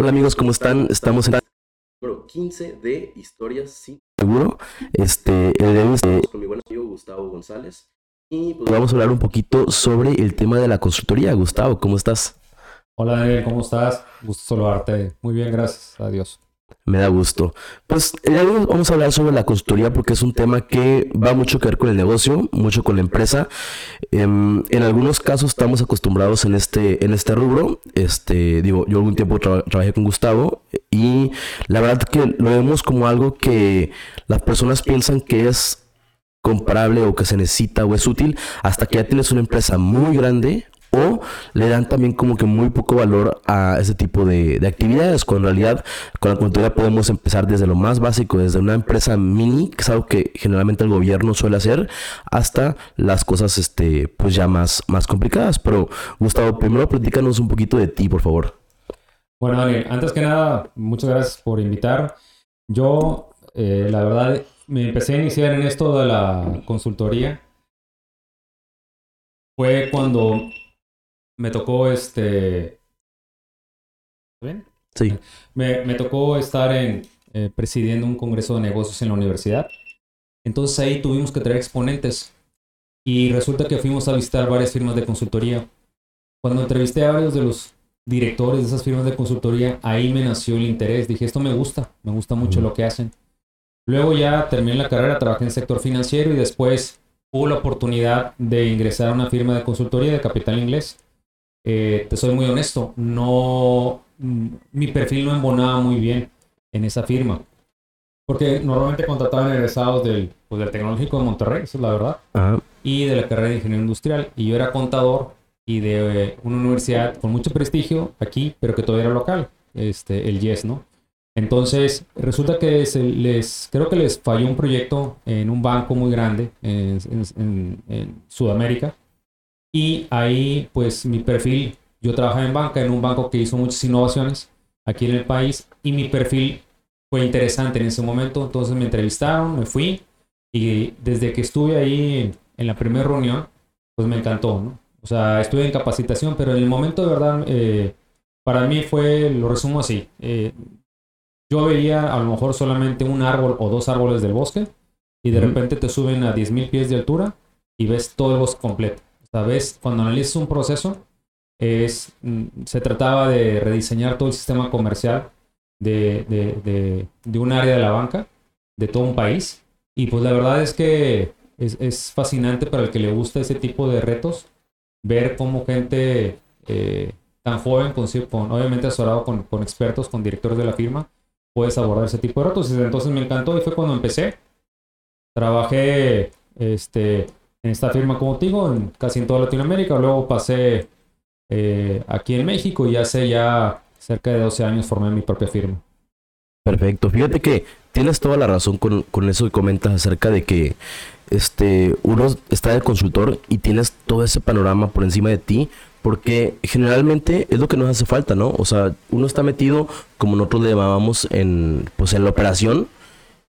Hola amigos, ¿cómo están? Estamos en el número 15 de Historias sin Seguro. Este, el de hoy estamos con mi buen amigo Gustavo González. Y pues vamos a hablar un poquito sobre el tema de la consultoría. Gustavo, ¿cómo estás? Hola Daniel, ¿cómo estás? Gusto saludarte. Muy bien, gracias a Dios. Me da gusto. Pues hoy vamos a hablar sobre la consultoría porque es un tema que va mucho que ver con el negocio, mucho con la empresa. Em, en algunos casos estamos acostumbrados en este, en este rubro. Este, digo, yo algún tiempo trabajé con Gustavo y la verdad que lo vemos como algo que las personas piensan que es comparable o que se necesita o es útil hasta que ya tienes una empresa muy grande o le dan también como que muy poco valor a ese tipo de, actividades, cuando en realidad con la consultoría podemos empezar desde lo más básico, desde una empresa mini, que es algo que generalmente el gobierno suele hacer, hasta las cosas este, pues ya más, más complicadas. Pero Gustavo, primero platícanos un poquito de ti, por favor. Bueno, Dani, antes que nada, muchas gracias por invitar. Yo, eh, la verdad, me empecé a iniciar en esto de la consultoría. Fue cuando me tocó este... ¿Ven? Sí. Me, me tocó estar en, eh, presidiendo un congreso de negocios en la universidad. Entonces ahí tuvimos que traer exponentes. Y resulta que fuimos a visitar varias firmas de consultoría. Cuando entrevisté a varios de los directores de esas firmas de consultoría, ahí me nació el interés. Dije, esto me gusta, me gusta mucho lo que hacen. Luego ya terminé la carrera, trabajé en el sector financiero y después hubo la oportunidad de ingresar a una firma de consultoría de capital inglés. Eh, te soy muy honesto, no, mm, mi perfil no embonaba muy bien en esa firma. Porque normalmente contrataban egresados del, pues, del Tecnológico de Monterrey, eso es la verdad, y de la carrera de Ingeniería Industrial. Y yo era contador y de eh, una universidad con mucho prestigio aquí, pero que todavía era local, este, el YES, ¿no? Entonces, resulta que les, creo que les falló un proyecto en un banco muy grande en Sudamérica y ahí, pues mi perfil, yo trabajaba en banca, en un banco que hizo muchas innovaciones aquí en el país y mi perfil fue interesante en ese momento. Entonces me entrevistaron, me fui y desde que estuve ahí en la primera reunión, pues me encantó, ¿no? O sea, estuve en capacitación, pero en el momento de verdad, eh, para mí fue, lo resumo así, eh, yo veía a lo mejor solamente un árbol o dos árboles del bosque y de repente te suben a 10.000 pies de altura y ves todo el bosque completo. ¿Sabes? Cuando analizas un proceso, es, mm, se trataba de rediseñar todo el sistema comercial de, de, de, un área de la banca, de todo un país. Y pues la verdad es que es, es fascinante para el que le gusta ese tipo de retos, ver cómo gente eh, tan joven, con, obviamente asesorado con, con expertos, con directores de la firma, puedes abordar ese tipo de retos. Y entonces me encantó y fue cuando empecé. Trabajé este, en esta firma como digo, en casi en toda Latinoamérica. Luego pasé eh, aquí en México y hace ya cerca de 12 años formé mi propia firma. Perfecto. Fíjate que tienes toda la razón con, con, eso que comentas acerca de que este uno está de consultor y tienes todo ese panorama por encima de ti. Porque generalmente es lo que nos hace falta, ¿no? O sea, uno está metido, como nosotros le llamábamos, en, pues en la operación.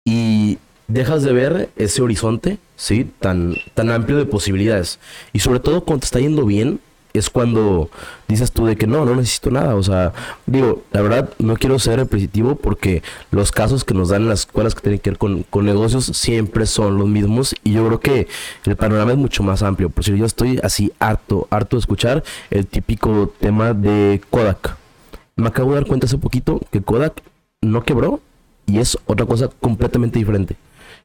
Y dejas de ver ese horizonte, ¿sí? Tan, tan amplio de posibilidades. Y sobre todo cuando te está yendo bien, es cuando dices tú de que no, no necesito nada. O sea, digo, la verdad no quiero ser repetitivo porque los casos que nos dan en las escuelas que tienen que ver con, con, negocios siempre son los mismos y yo creo que el panorama es mucho más amplio. Por si yo estoy así harto, harto de escuchar el típico tema de Kodak. Me acabo de dar cuenta hace poquito que Kodak no quebró y es otra cosa completamente diferente.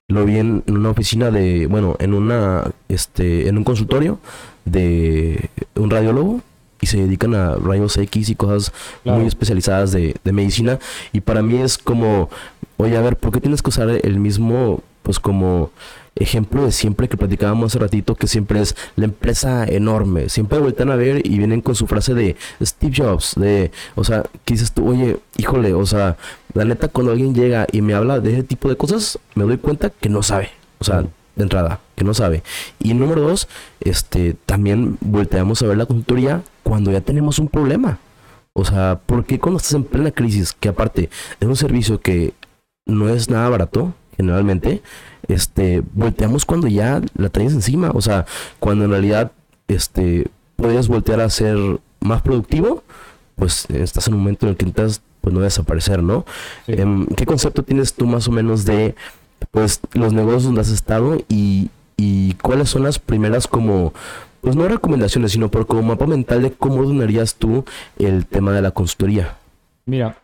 Lo vi en, una oficina de, bueno, en una, este, en un consultorio de un radiólogo y se dedican a rayos X y cosas muy especializadas de, de, medicina. Y para mí es como, oye, a ver, ¿por qué tienes que usar el mismo, pues como ejemplo de siempre que platicábamos hace ratito, que siempre es la empresa enorme. Siempre vueltan a ver y vienen con su frase de Steve Jobs, de, o sea, que dices tú, oye, híjole, o sea, la neta, cuando alguien llega y me habla de ese tipo de cosas, me doy cuenta que no sabe. O sea, de entrada, que no sabe. Y número dos, este, también volteamos a ver la consultoría cuando ya tenemos un problema. O sea, ¿por qué cuando estás en plena crisis, que aparte es un servicio que no es nada barato, generalmente, este, volteamos cuando ya la traes encima. O sea, cuando en realidad, este, puedes voltear a ser más productivo, pues estás en un momento en el que intentas pues no desaparecer, ¿no? Sí. Em, ¿Qué concepto tienes tú más o menos de pues los negocios donde has estado y, y cuáles son las primeras como, pues no recomendaciones, sino por como mapa mental de cómo ordenarías tú el tema de la consultoría? Mira,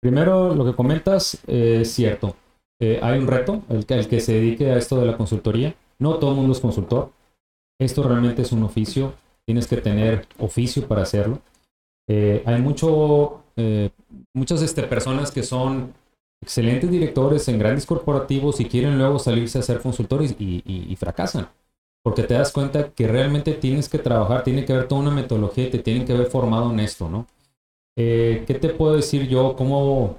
primero lo que comentas eh, es cierto. Eh, hay un reto, el que, el que se dedique a esto de la consultoría. No todo el mundo es consultor. Esto realmente es un oficio. Tienes que tener oficio para hacerlo. Eh, hay mucho, eh, muchas este, personas que son excelentes directores en grandes corporativos y quieren luego salirse a ser consultores y, y- y fracasan. Porque te das cuenta que realmente tienes que trabajar, tiene que haber toda una metodología y te tienen que haber formado en esto, ¿no? Eh, ¿Qué te puedo decir yo? ¿Cómo,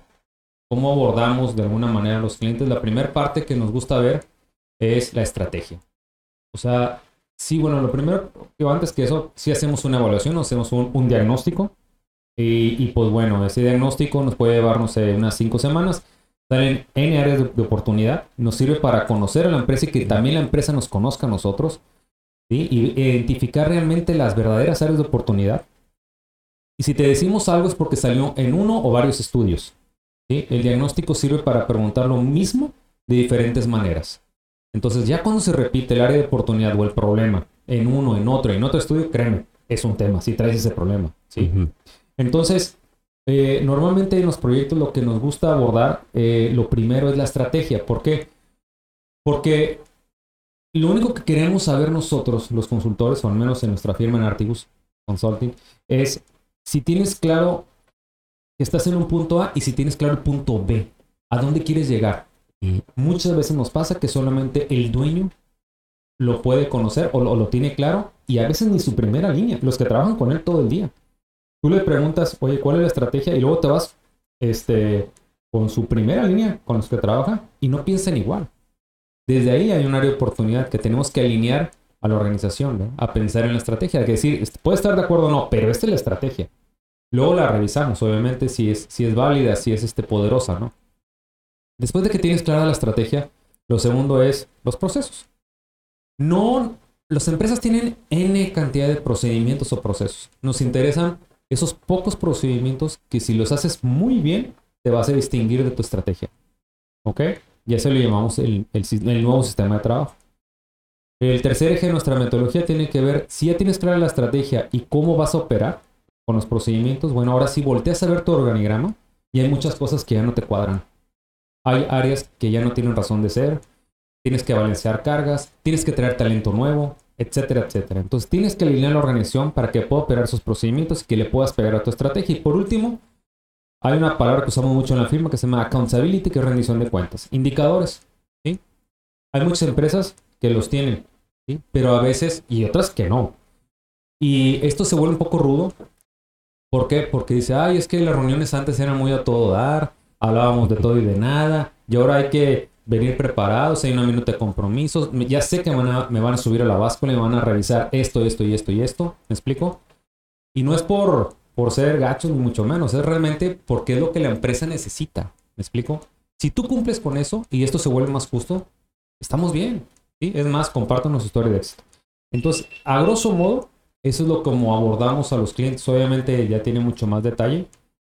¿Cómo abordamos de alguna manera a los clientes? La primera parte que nos gusta ver es la estrategia. O sea, sí, bueno, lo primero, yo antes que eso, sí hacemos una evaluación, hacemos un, diagnóstico. Y, pues bueno, ese diagnóstico nos puede llevar, no sé, unas cinco semanas. Salen N áreas de, oportunidad. Nos sirve para conocer a la empresa y que también la empresa nos conozca a nosotros. Y identificar realmente las verdaderas áreas de oportunidad. Y si te decimos algo es porque salió en uno o varios estudios. ¿Sí? El diagnóstico sirve para preguntar lo mismo de diferentes maneras. Entonces, ya cuando se repite el área de oportunidad o el problema en uno, en otro, en otro estudio, créeme, es un tema, si traes ese problema. ¿sí? Entonces, eh, normalmente en los proyectos lo que nos gusta abordar, eh, lo primero es la estrategia. ¿Por qué? Porque lo único que queremos saber nosotros, los consultores, o al menos en nuestra firma en Artigus Consulting, es si tienes claro estás en un punto A y si tienes claro el punto B. ¿A dónde quieres llegar? Muchas veces nos pasa que solamente el dueño lo puede conocer o lo, tiene claro y a veces ni su primera línea, los que trabajan con él todo el día. Tú le preguntas, oye, ¿cuál es la estrategia? Y luego te vas este, con su primera línea, con los que trabaja, y no piensan igual. Desde ahí hay un área de oportunidad que tenemos que alinear a la organización, a pensar en la estrategia, que decir, puede estar de acuerdo o no, pero esta es la estrategia. Luego la revisamos, obviamente, si es, si es válida, si es este, poderosa, ¿no? Después de que tienes clara la estrategia, lo segundo es los procesos. No, las empresas tienen N cantidad de procedimientos o procesos. Nos interesan esos pocos procedimientos que si los haces muy bien, te vas a distinguir de tu estrategia. ¿Ok? Y a eso le llamamos el, el el nuevo sistema de trabajo. El tercer eje de nuestra metodología tiene que ver, si ya tienes clara la estrategia y cómo vas a operar con los procedimientos, bueno, ahora sí volteas a ver tu organigrama y hay muchas cosas que ya no te cuadran. Hay áreas que ya no tienen razón de ser, tienes que balancear cargas, tienes que traer talento nuevo, etcétera, etcétera. Entonces tienes que alinear la organización para que pueda operar sus procedimientos y que le puedas pegar a tu estrategia. Y por último, hay una palabra que usamos mucho en la firma que se llama accountability, que es rendición de cuentas. Indicadores. Hay muchas empresas que los tienen, pero a veces, y otras que no. Y esto se vuelve un poco rudo. ¿Por qué? Porque dice, ay, es que las reuniones antes eran muy a todo dar, hablábamos de todo y de nada, y ahora hay que venir preparados, hay una minuta de compromisos, ya sé que van a- me van a subir a la báscula y van a revisar esto, esto y esto y esto, ¿me explico? Y no es por, por ser gachos ni mucho menos, es realmente porque es lo que la empresa necesita, ¿me explico? Si tú cumples con eso y esto se vuelve más justo, estamos bien, ¿sí? Es más, compártanos su historia de éxito. Entonces, a grosso modo, eso es lo como abordamos a los clientes, obviamente ya tiene mucho más detalle,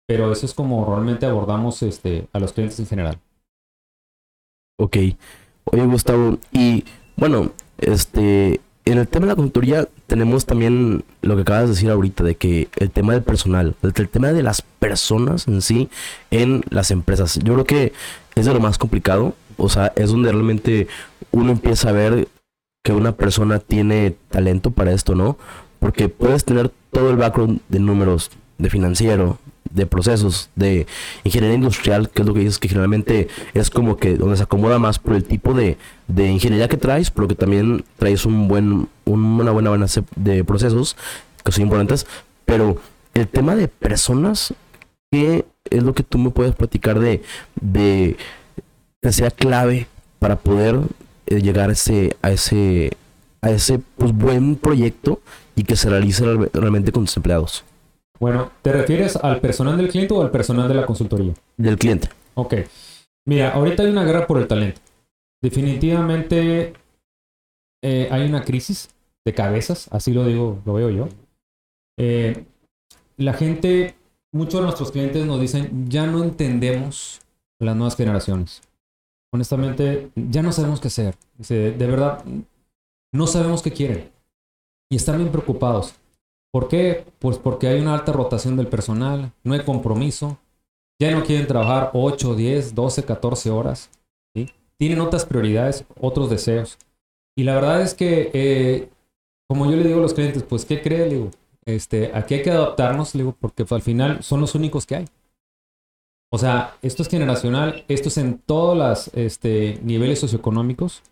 pero eso es como realmente abordamos este, a los clientes en general. Ok. Oye, Gustavo, y bueno, este, en el tema de la consultoría tenemos también lo que acabas de decir ahorita, de que el tema del personal, el, el tema de las personas en sí en las empresas. Yo creo que es de lo más complicado, o sea, es donde realmente uno empieza a ver que una persona tiene talento para esto, ¿no? Porque puedes tener todo el background de números, de financiero, de procesos, de ingeniería industrial, que es lo que dices que generalmente es como que donde se acomoda más por el tipo de, de ingeniería que traes, pero que también traes un buen, un- una buena base de procesos que son importantes. Pero el tema de personas, ¿qué es lo que tú me puedes platicar de, de que sea clave para poder eh, llegar a ese, a ese, a ese pues, buen proyecto y que se realice real- realmente con tus empleados Bueno, ¿te refieres al personal del cliente o al personal de la consultoría? del cliente? Ok. Mira, ahorita hay una guerra por el talento. Definitivamente eh, hay una crisis de cabezas, así lo digo, lo veo yo. Eh, la gente muchos de nuestros clientes nos dicen, ya no entendemos las nuevas generaciones. Honestamente, ya no sabemos qué hacer. de verdad, no sabemos qué quieren. Y están bien preocupados. ¿Por qué? Pues porque hay una alta rotación del personal, no hay compromiso, ya no quieren trabajar 8, 10, 12, 14 horas. ¿sí? Tienen otras prioridades, otros deseos. Y la verdad es que, eh, como yo le digo a los clientes, pues, ¿qué cree? Le este, aquí hay que adaptarnos, le porque al final son los únicos que hay. O sea, esto es generacional, esto es en todos los este, niveles socioeconómicos,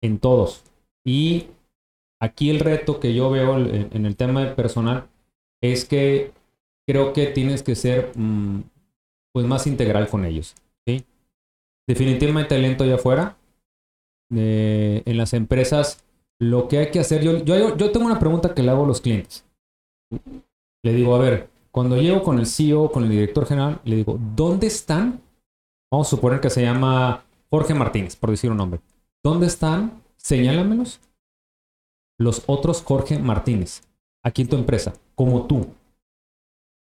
en todos. Y aquí el reto que yo veo en, el tema personal es que creo que tienes que ser mm, pues más integral con ellos. Definitivamente talento allá afuera. Eh, en las empresas, lo que hay que hacer, yo, yo, yo tengo una pregunta que le hago a los clientes. Le digo, a ver, cuando llego con el CEO, con el director general, le digo, ¿dónde están? Vamos a suponer que se llama Jorge Martínez, por decir un nombre. ¿Dónde están? Señálamelos. Los otros Jorge Martínez, aquí en tu empresa, como tú.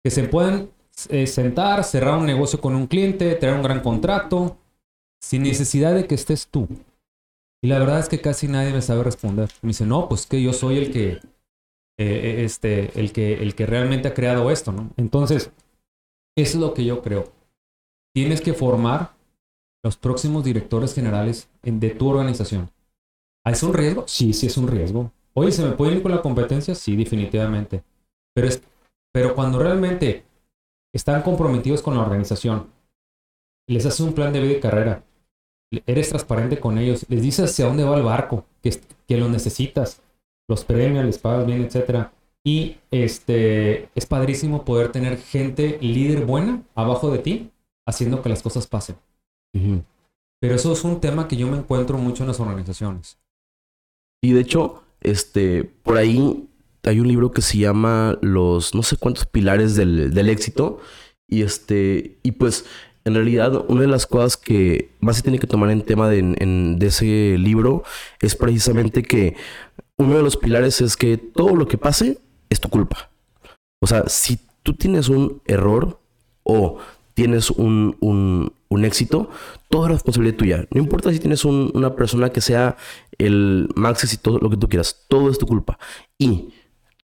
Que se puedan eh, sentar, cerrar un negocio con un cliente, tener un gran contrato, sin necesidad de que estés tú. Y la verdad es que casi nadie me sabe responder. Me dice, no, pues que yo soy el que eh, eh, este, el, que, el que realmente ha creado esto, ¿no? Entonces, eso es lo que yo creo. Tienes que formar los próximos directores generales de tu organización. ¿Es un riesgo? Sí, sí es un riesgo. Oye, ¿se me puede ir con la competencia? Sí, definitivamente. Pero, es, pero cuando realmente están comprometidos con la organización, les haces un plan de vida y carrera, eres transparente con ellos, les dices hacia dónde va el barco, que, que lo necesitas, los premios, les pagas bien, etc. Y este, es padrísimo poder tener gente líder buena abajo de ti haciendo que las cosas pasen. Pero eso es un tema que yo me encuentro mucho en las organizaciones. Y de hecho, este, por ahí hay un libro que se llama Los no sé cuántos pilares del, del éxito. Y este, y pues en realidad, una de las cosas que más se tiene que tomar en tema de, de, ese libro es precisamente que uno de los pilares es que todo lo que pase es tu culpa. O sea, si tú tienes un error o tienes un, un, éxito, toda es responsabilidad tuya. No importa si tienes una persona que sea el más exitoso, lo que tú quieras, todo es tu culpa. Y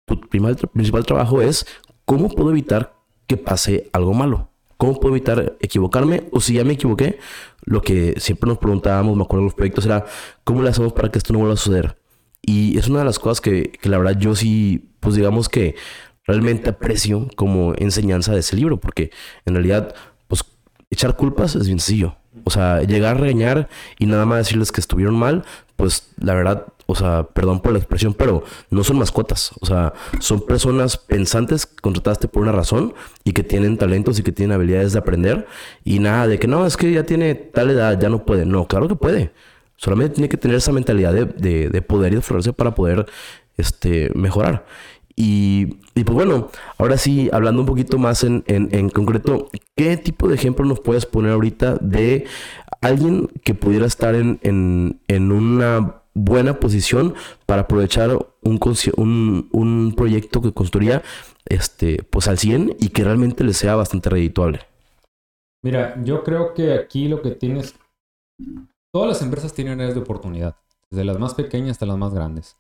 tu principal trabajo es cómo puedo evitar que pase algo malo. ¿Cómo puedo evitar equivocarme? O si ya me equivoqué, lo que siempre nos preguntábamos, me acuerdo de los proyectos, era ¿cómo le hacemos para que esto no vuelva a suceder? Y es una de las cosas que, que la verdad yo sí, pues digamos que realmente aprecio como enseñanza de ese libro, porque en realidad, echar culpas es sencillo. O sea, llegar a regañar y nada más decirles que estuvieron mal, pues la verdad, o sea, perdón por la expresión, pero no son mascotas. O sea, son personas pensantes que contrataste por una razón y que tienen talentos y que tienen habilidades de aprender. Y nada de que no, es que ya tiene tal edad, ya no puede. No, claro que puede. Solamente tiene que tener esa mentalidad de, de, poder y de florecer para poder este, mejorar. Y, pues bueno, ahora sí, hablando un poquito más en, en, concreto, ¿qué tipo de ejemplo nos puedes poner ahorita de alguien que pudiera estar en, en una buena posición para aprovechar un, un, un, proyecto que construya este, pues al 100 y que realmente le sea bastante redituable? Mira, yo creo que aquí lo que tienes Todas las empresas tienen áreas de oportunidad, desde las más pequeñas hasta las más grandes.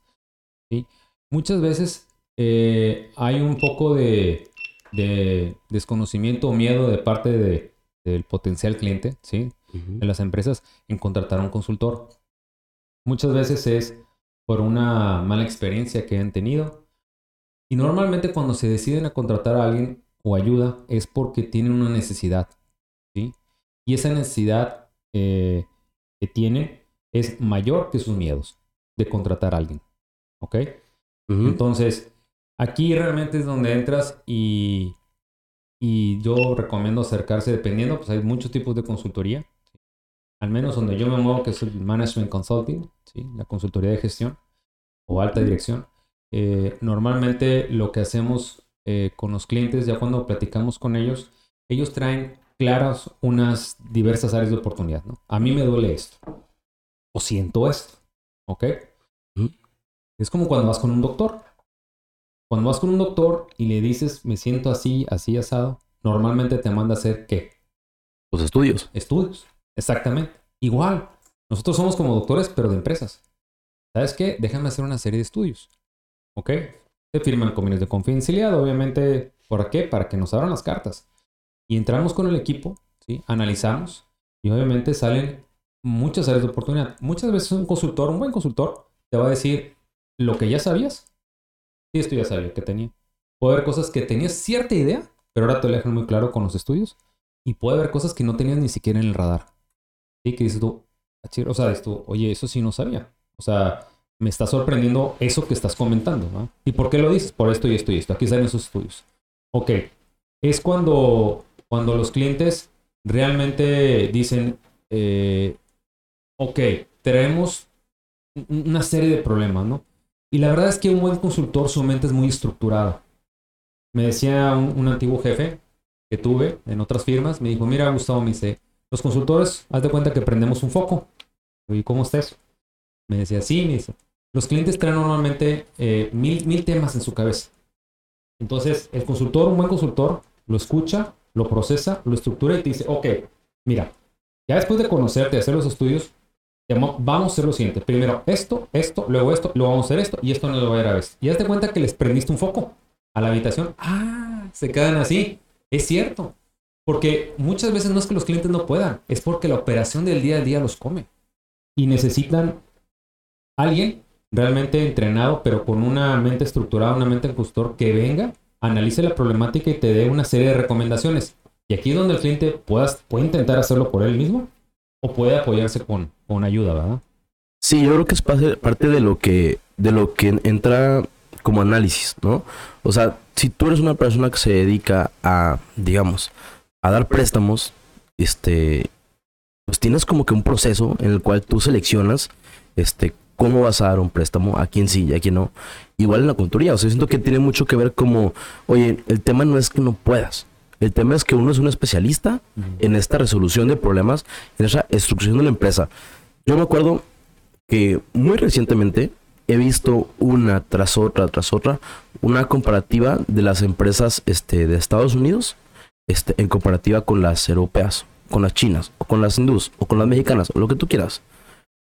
¿sí? Muchas veces eh, hay un poco de, desconocimiento o miedo de parte del potencial cliente ¿sí? de las empresas en contratar a un consultor. Muchas veces es por una mala experiencia que han tenido. Y normalmente cuando se deciden a contratar a alguien o ayuda es porque tienen una necesidad. ¿sí? Y esa necesidad eh, que tienen es mayor que sus miedos de contratar a alguien. ¿Ok? Entonces, aquí realmente es donde entras y, y yo recomiendo acercarse dependiendo, pues hay muchos tipos de consultoría. Al menos donde yo me muevo, que es el Management Consulting, ¿sí? la consultoría de gestión o alta dirección. Eh, normalmente lo que hacemos eh, con los clientes, ya cuando platicamos con ellos, ellos traen claras unas diversas áreas de oportunidad. ¿no? A mí me duele esto. O siento esto. ¿Ok? Es como cuando vas con un doctor. Cuando vas con un doctor y le dices, me siento así, así asado, normalmente te manda a hacer qué? Los estudios. Estudios. Exactamente. Igual. Nosotros somos como doctores, pero de empresas. ¿Sabes qué? Déjame hacer una serie de estudios. ¿Ok? Se firman convenios de confidencialidad, obviamente. ¿Por qué? Para que nos abran las cartas. Y entramos con el equipo, ¿sí? Analizamos. Y obviamente salen muchas áreas de oportunidad. Muchas veces un consultor, un buen consultor, te va a decir lo que ya sabías. Sí, esto ya sabía que tenía. Puede haber cosas que tenías cierta idea, pero ahora te lo dejan muy claro con los estudios. Y puede haber cosas que no tenías ni siquiera en el radar. Sí, que dices tú, o sea, esto, oye, eso sí no sabía. O sea, me está sorprendiendo eso que estás comentando, ¿no? ¿Y por qué lo dices? Por esto y esto y esto. Aquí salen esos estudios. Ok. Es cuando, cuando los clientes realmente dicen, eh, ok, tenemos una serie de problemas, ¿no? Y la verdad es que un buen consultor, su mente es muy estructurada. Me decía un, antiguo jefe que tuve en otras firmas, me dijo, mira Gustavo, me dice, los consultores, haz de cuenta que prendemos un foco. ¿Y cómo está eso? Me decía, sí, me dice, los clientes traen normalmente eh, mil, mil temas en su cabeza. Entonces, el consultor, un buen consultor, lo escucha, lo procesa, lo estructura y te dice, ok, mira, ya después de conocerte, hacer los estudios, vamos a hacer lo siguiente. Primero esto, esto, luego esto, luego vamos a hacer esto y esto no lo va a ir a ver. Y hazte cuenta que les prendiste un foco a la habitación. Ah, se quedan así. Es cierto. Porque muchas veces no es que los clientes no puedan, es porque la operación del día a día los come. Y necesitan alguien realmente entrenado, pero con una mente estructurada, una mente consultor que venga, analice la problemática y te dé una serie de recomendaciones. Y aquí es donde el cliente puedas, puede intentar hacerlo por él mismo o puede apoyarse con, con ayuda, ¿verdad? Sí, yo creo que es parte de lo que, de lo que entra como análisis, ¿no? O sea, si tú eres una persona que se dedica a, digamos, a dar préstamos, este, pues tienes como que un proceso en el cual tú seleccionas, este, cómo vas a dar un préstamo, a quién sí y a quién no. Igual en la conturía, o sea, siento que tiene mucho que ver como, oye, el tema no es que no puedas, el tema es que uno es un especialista en esta resolución de problemas, en esa estructuración de la empresa. Yo me acuerdo que muy recientemente he visto una tras otra, tras otra, una comparativa de las empresas este, de Estados Unidos este, en comparativa con las europeas, con las chinas, o con las hindús, o con las mexicanas, o lo que tú quieras.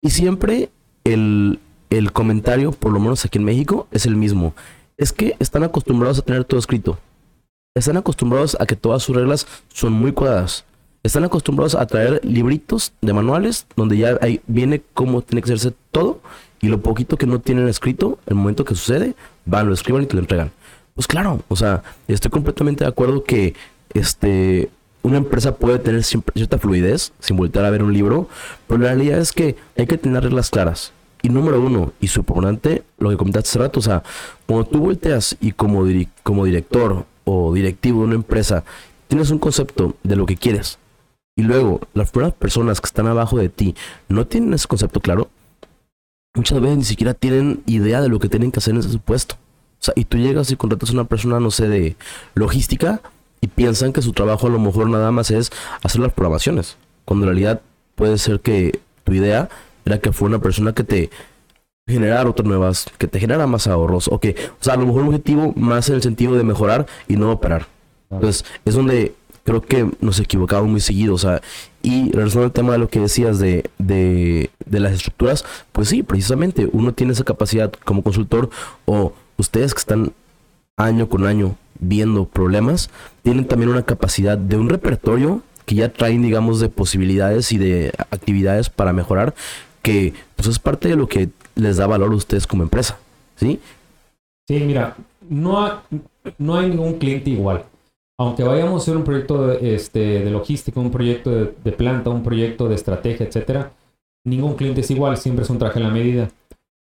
Y siempre el, el comentario, por lo menos aquí en México, es el mismo. Es que están acostumbrados a tener todo escrito están acostumbrados a que todas sus reglas son muy cuadradas. Están acostumbrados a traer libritos de manuales donde ya ahí viene cómo tiene que hacerse todo y lo poquito que no tienen escrito, el momento que sucede, van, lo escriban y te lo entregan. Pues claro, o sea, estoy completamente de acuerdo que este una empresa puede tener cierta fluidez sin volver a ver un libro, pero la realidad es que hay que tener reglas claras. Y número uno, y su importante, lo que comentaste hace rato, o sea, cuando tú volteas y como, como director o directivo de una empresa tienes un concepto de lo que quieres y luego las primeras personas que están abajo de ti no tienen ese concepto claro, muchas veces ni siquiera tienen idea de lo que tienen que hacer en ese puesto. O sea, y tú llegas y contratas a una persona, no sé, de logística y piensan que su trabajo a lo mejor nada más es hacer las programaciones. Cuando en realidad puede ser que tu idea era que fue una persona que te generar otras nuevas, que te genera más ahorros, o que, o sea, a lo mejor un objetivo más en el sentido de mejorar y no operar. Entonces, es donde creo que nos equivocamos muy seguido, o sea, y regresando al tema de lo que decías de, de, de las estructuras, pues sí, precisamente, uno tiene esa capacidad como consultor, o ustedes que están año con año viendo problemas, tienen también una capacidad de un repertorio que ya traen, digamos, de posibilidades y de actividades para mejorar, que pues es parte de lo que les da valor a ustedes como empresa, ¿sí? Sí, mira, no, no hay ningún cliente igual. Aunque vayamos a hacer un proyecto de, este, de logística, un proyecto de, planta, un proyecto de estrategia, etcétera, ningún cliente es igual, siempre es un traje a la medida.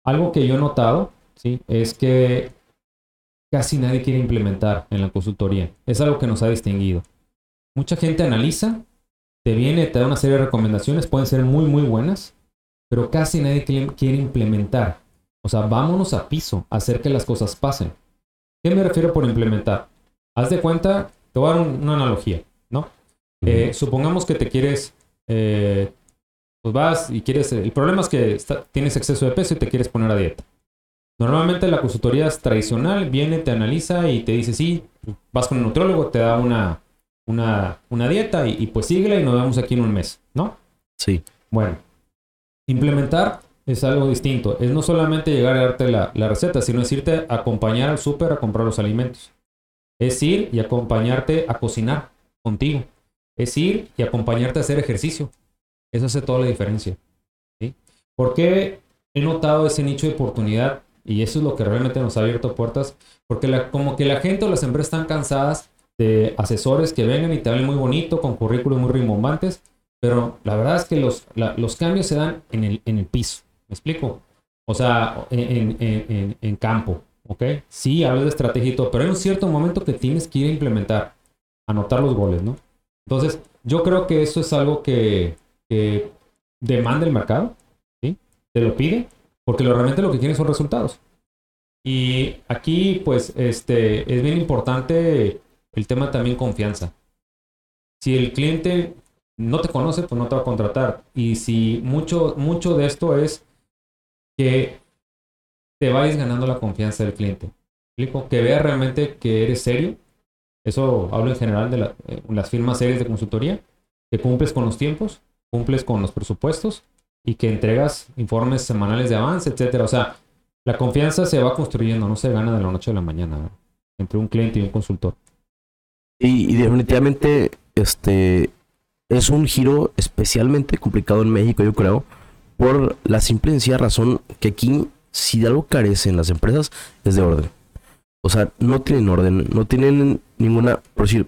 Algo que yo he notado, ¿sí? Es que casi nadie quiere implementar en la consultoría. Es algo que nos ha distinguido. Mucha gente analiza, te viene, te da una serie de recomendaciones, pueden ser muy, muy buenas, pero casi nadie quiere implementar. O sea, vámonos a piso, hacer que las cosas pasen. ¿Qué me refiero por implementar? Haz de cuenta, te voy a dar una analogía, ¿no? Eh, supongamos que te quieres, eh, pues vas y quieres, el problema es que tienes exceso de peso y te quieres poner a dieta. Normalmente la consultoría tradicional viene, te analiza y te dice, sí, vas con el nutriólogo, te da una, una, una dieta y, y pues síguela y nos vemos aquí en un mes, ¿no? Sí. Bueno, implementar es algo distinto. Es no solamente llegar a darte la, la receta, sino es irte a acompañar al súper a comprar los alimentos. Es ir y acompañarte a cocinar contigo. Es ir y acompañarte a hacer ejercicio. Eso hace toda la diferencia. ¿sí? ¿Por qué he notado ese nicho de oportunidad? Y eso es lo que realmente nos ha abierto puertas. Porque la- como que la gente o las empresas están cansadas de asesores que vengan y te hablen muy bonito, con currículos muy rimbombantes. Pero la verdad es que los, la- los cambios se dan en el, en el piso. ¿Me explico? O sea, en- en- en campo. ¿Ok? Sí, hablas de estrategia y todo, pero hay un cierto momento que tienes que ir a implementar, anotar los goles, ¿no? Entonces, yo creo que eso es algo que, que demanda el mercado, ¿sí? Te lo pide, porque lo, realmente lo que quieren son resultados. Y aquí, pues, este, es bien importante el tema también confianza. Si el cliente no te conoce, pues no te va a contratar. Y si mucho, mucho de esto es que te vayas ganando la confianza del cliente. ¿Me explico? Que vea realmente que eres serio. Eso hablo en general de eh, las firmas serias de consultoría. Que cumples con los tiempos, cumples con los presupuestos y que entregas informes semanales de avance, etcétera. O sea, la confianza se va construyendo, no se gana de la noche a la mañana, entre un cliente y un consultor. Y, y definitivamente, este es un giro especialmente complicado en México, yo creo, por la simple y sencilla razón que aquí, si de algo carecen las empresas, es de orden. O sea, no tienen orden, no tienen ninguna, por decir,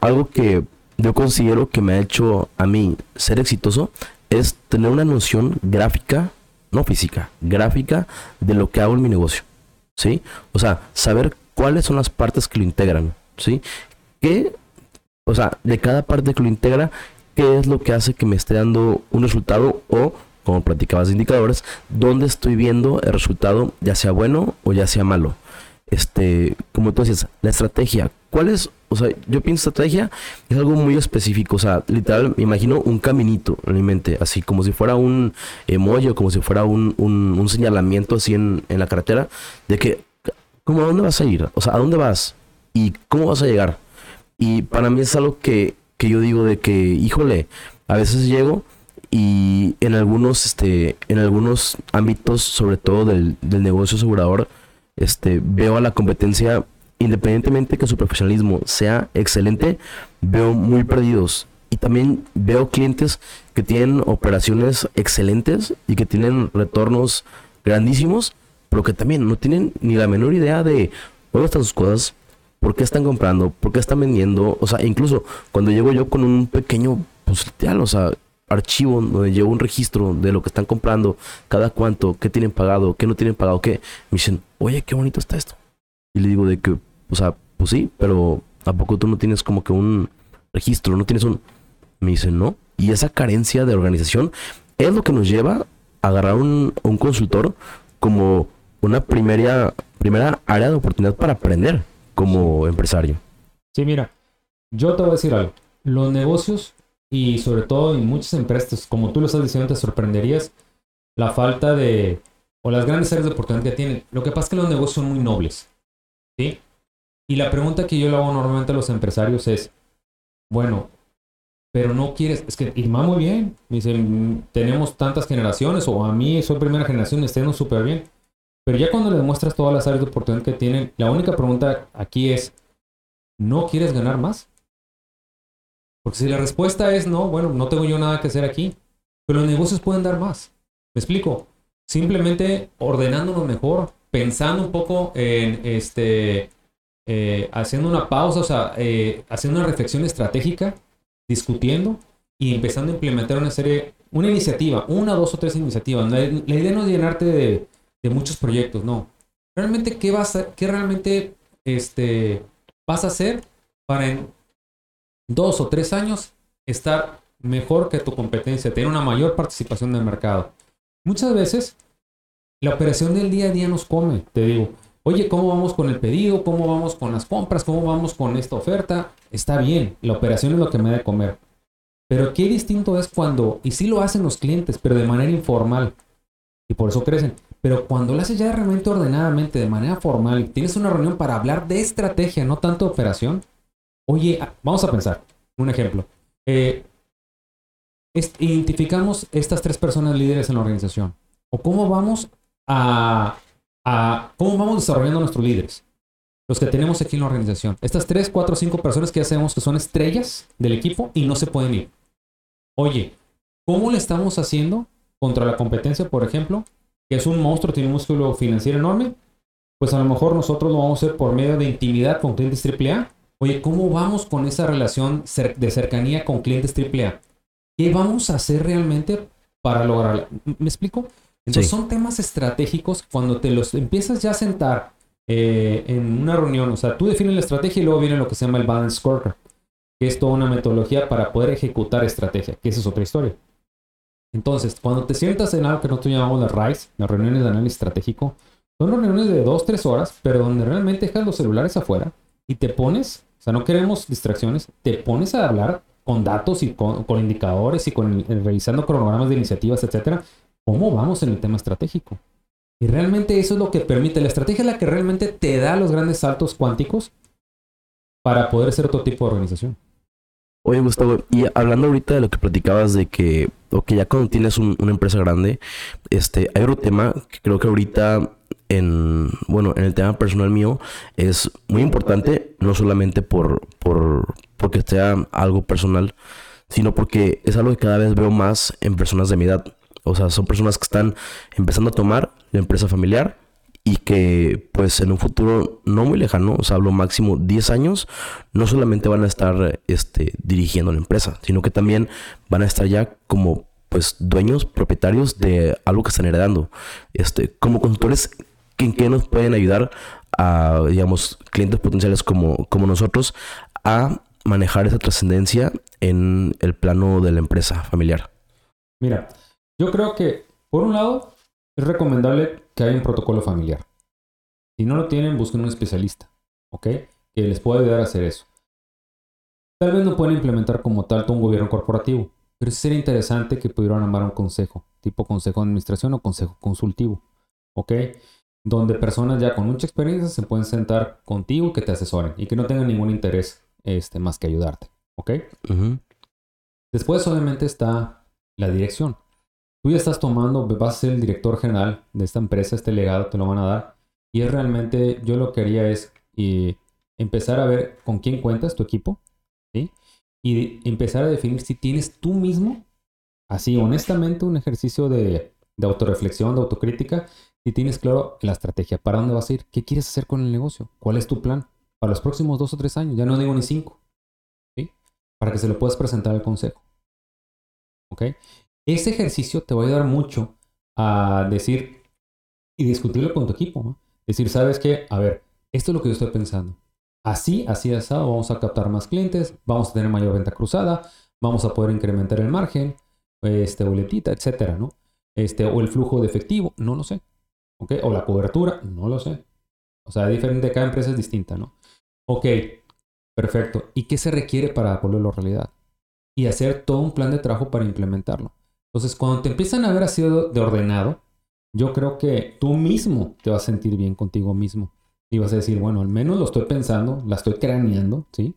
algo que yo considero que me ha hecho a mí ser exitoso es tener una noción gráfica, no física, gráfica de lo que hago en mi negocio. ¿Sí? O sea, saber cuáles son las partes que lo integran. ¿Sí? ¿Qué, o sea, de cada parte que lo integra, qué es lo que hace que me esté dando un resultado o, como platicabas de indicadores, dónde estoy viendo el resultado, ya sea bueno o ya sea malo? Este, como tú decías, la estrategia, ¿cuál es? O sea, yo pienso estrategia es algo muy específico, o sea, literal, me imagino un caminito en mi mente, así como si fuera un emoji o como si fuera un, un, un señalamiento así en, en la carretera, de que, ¿cómo a dónde vas a ir? O sea, ¿a dónde vas? ¿Y cómo vas a llegar? Y para mí es algo que, que yo digo de que, híjole, a veces llego y en algunos, este, en algunos ámbitos, sobre todo del, del negocio asegurador, este, veo a la competencia, independientemente que su profesionalismo sea excelente, veo muy perdidos. Y también veo clientes que tienen operaciones excelentes y que tienen retornos grandísimos, pero que también no tienen ni la menor idea de dónde están sus cosas, por qué están comprando, por qué están vendiendo. O sea, incluso cuando llego yo con un pequeño, pues o sea, archivo donde llevo un registro de lo que están comprando, cada cuánto, qué tienen pagado, qué no tienen pagado, qué. Me dicen, oye, qué bonito está esto. Y le digo de que, o sea, pues sí, pero ¿a poco tú no tienes como que un registro, no tienes un... Me dicen, no. Y esa carencia de organización es lo que nos lleva a agarrar un, un consultor como una primera, primera área de oportunidad para aprender como empresario. Sí, mira, yo te voy a decir algo. Los negocios y sobre todo en muchas empresas, como tú lo estás diciendo, te sorprenderías la falta de, o las grandes áreas de oportunidad que tienen. Lo que pasa es que los negocios son muy nobles, ¿sí? Y la pregunta que yo le hago normalmente a los empresarios es, bueno, pero no quieres, es que Irma muy bien, me dicen, tenemos tantas generaciones, o a mí soy primera generación y estén súper bien. Pero ya cuando le demuestras todas las áreas de oportunidad que tienen, la única pregunta aquí es, ¿no quieres ganar más? Porque si la respuesta es no, bueno, no tengo yo nada que hacer aquí, pero los negocios pueden dar más. ¿Me explico? Simplemente ordenándonos mejor, pensando un poco en este, eh, haciendo una pausa, o sea, eh, haciendo una reflexión estratégica, discutiendo y empezando a implementar una serie, una iniciativa, una, dos o tres iniciativas. La, idea no es llenarte de, muchos proyectos, no. Realmente, ¿qué vas a, qué realmente este, vas a hacer para dos o tres años estar mejor que tu competencia, tener una mayor participación del mercado? Muchas veces la operación del día a día nos come, te digo. Oye, ¿cómo vamos con el pedido? ¿Cómo vamos con las compras? ¿Cómo vamos con esta oferta? Está bien, la operación es lo que me da de comer. Pero qué distinto es cuando, y sí lo hacen los clientes, pero de manera informal. Y por eso crecen. Pero cuando lo haces ya realmente ordenadamente, de manera formal, tienes una reunión para hablar de estrategia, no tanto de operación. Oye, vamos a pensar. Un ejemplo. Eh, identificamos estas tres personas líderes en la organización. O cómo vamos a, a cómo vamos desarrollando nuestros líderes los que tenemos aquí en la organización. Estas tres, cuatro, cinco personas que ya sabemos que son estrellas del equipo y no se pueden ir. Oye, ¿cómo le estamos haciendo contra la competencia, por ejemplo? Que es un monstruo, tiene un músculo financiero enorme. Pues a lo mejor nosotros lo vamos a hacer por medio de intimidad con clientes AAA. Oye, ¿cómo vamos con esa relación de cercanía con clientes AAA? ¿Qué vamos a hacer realmente para lograrla? ¿Me explico? Entonces son temas estratégicos cuando te los empiezas ya a sentar eh, en una reunión, o sea, tú defines la estrategia y luego viene lo que se llama el Balance Scorecard, que es toda una metodología para poder ejecutar estrategia, que esa es otra historia. Entonces, cuando te sientas en algo que nosotros llamamos las RISE, las reuniones de análisis estratégico, son reuniones de 2-3 horas, pero donde realmente dejas los celulares afuera y te pones, sea, no queremos distracciones, te pones a hablar con datos y con, indicadores y con revisando cronogramas de iniciativas, etcétera, cómo vamos en el tema estratégico. Y realmente eso es lo que permite, la estrategia es la que realmente te da los grandes saltos cuánticos para poder ser otro tipo de organización. Oye, Gustavo, y hablando ahorita de lo que platicabas de que, ok, ya cuando tienes una empresa grande, este, hay otro tema que creo que ahorita en, bueno, en el tema personal mío es muy importante, no solamente por, por, porque sea algo personal, sino porque es algo que cada vez veo más en personas de mi edad. O sea, son personas que están empezando a tomar la empresa familiar y que pues en un futuro no muy lejano, o sea, hablo máximo 10 años, no solamente van a estar este, dirigiendo la empresa, sino que también van a estar ya como pues dueños, propietarios de algo que están heredando. Este, como consultores, ¿en qué nos pueden ayudar a, digamos, clientes potenciales como, como nosotros a manejar esa trascendencia en el plano de la empresa familiar? Mira, yo creo que, por un lado, es recomendable que haya un protocolo familiar. Si no lo tienen, busquen un especialista, ¿ok? Que les pueda ayudar a hacer eso. Tal vez no pueden implementar como tal un gobierno corporativo, pero sería interesante que pudieran armar un consejo, tipo consejo de administración o consejo consultivo, ¿ok? Donde personas ya con mucha experiencia se pueden sentar contigo que te asesoren y que no tengan ningún interés este, más que ayudarte, ¿ok? Después obviamente está la dirección tú ya estás tomando, vas a ser el director general de esta empresa, este legado te lo van a dar. Y es realmente, yo lo que haría es eh, empezar a ver con quién cuentas tu equipo, ¿sí? Y empezar a definir si tienes tú mismo, así honestamente, un ejercicio de, de autorreflexión, de autocrítica, si tienes claro la estrategia, para dónde vas a ir, qué quieres hacer con el negocio, cuál es tu plan para los próximos dos o tres años, ya no digo ni cinco, ¿sí? Para que se lo puedas presentar al consejo. ¿Ok? Ese ejercicio te va a ayudar mucho a decir y discutirlo con tu equipo. Decir, ¿sabes qué? A ver, esto es lo que yo estoy pensando. Así, así asado, vamos a captar más clientes, vamos a tener mayor venta cruzada, vamos a poder incrementar el margen, este, boletita, etcétera, ¿no? Este, o el flujo de efectivo, no lo sé. ¿Ok? O la cobertura, no lo sé. O sea, diferente, cada empresa es distinta, ¿no? Ok, perfecto. ¿Y qué se requiere para volverlo realidad? Y hacer todo un plan de trabajo para implementarlo. Entonces, cuando te empiezan a ver así de ordenado, yo creo que tú mismo te vas a sentir bien contigo mismo. Y vas a decir, bueno, al menos lo estoy pensando, la estoy craneando, ¿sí?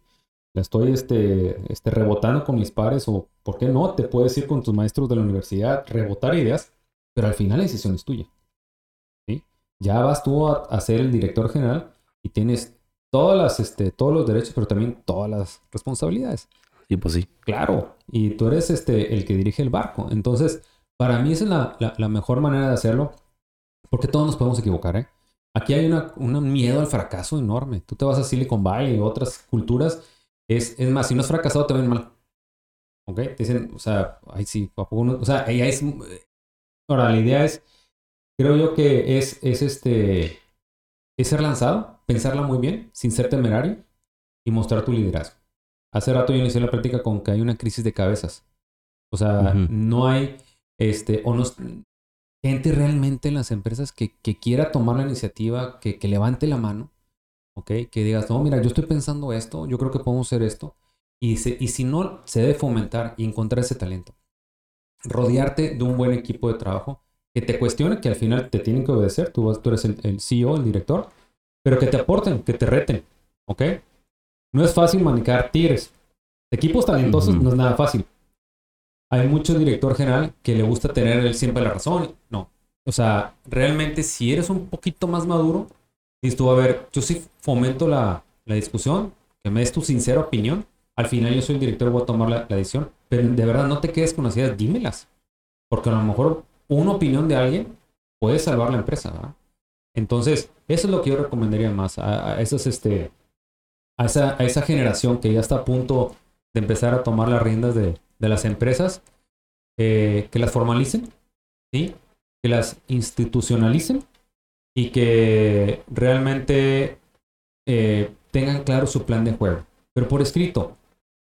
La estoy este, este, rebotando con mis pares o, ¿por qué no? Te puedes ir con tus maestros de la universidad, rebotar ideas, pero al final la decisión es tuya. Ya vas tú a, ser el director general y tienes todas las, este, todos los derechos, pero también todas las responsabilidades. Y pues sí. Claro. Y tú eres este, el que dirige el barco. Entonces, para mí esa es la, la, mejor manera de hacerlo. Porque todos nos podemos equivocar, ¿eh? Aquí hay una, un miedo al fracaso enorme. Tú te vas a Silicon Valley y otras culturas. Es, es más, si no has fracasado, te ven mal. ¿Ok? Te dicen, o sea, ay, sí, o sea, ella es. Ahora, la idea es, creo yo que es, es este, es ser lanzado, pensarla muy bien, sin ser temerario y mostrar tu liderazgo. Hace rato yo inicié la práctica con que hay una crisis de cabezas. O sea, no hay, este, o no, gente realmente en las empresas que, que quiera tomar la iniciativa, que, que, levante la mano, ¿ok? Que digas, no, mira, yo estoy pensando esto, yo creo que podemos hacer esto. Y, se, y si no, se debe fomentar y encontrar ese talento. Rodearte de un buen equipo de trabajo que te cuestionen, que al final te tienen que obedecer, tú, tú eres el, el CEO, el director, pero que te aporten, que te reten, ¿ok? No es fácil manejar tigres. Equipos talentosos no es nada fácil. Hay mucho director general que le gusta tener él siempre la razón. No. O sea, realmente si eres un poquito más maduro, dices tú, a ver, yo sí fomento la, la discusión, que me des tu sincera opinión. Al final yo soy el director, voy a tomar la, la decisión. Pero de verdad no te quedes con las ideas, dímelas. Porque a lo mejor una opinión de alguien puede salvar la empresa. Entonces, eso es lo que yo recomendaría más a, esos, este, a esa, a esa generación que ya está a punto de empezar a tomar las riendas de, las empresas, eh, que las formalicen, ¿sí? que las institucionalicen y que realmente eh, tengan claro su plan de juego, pero por escrito,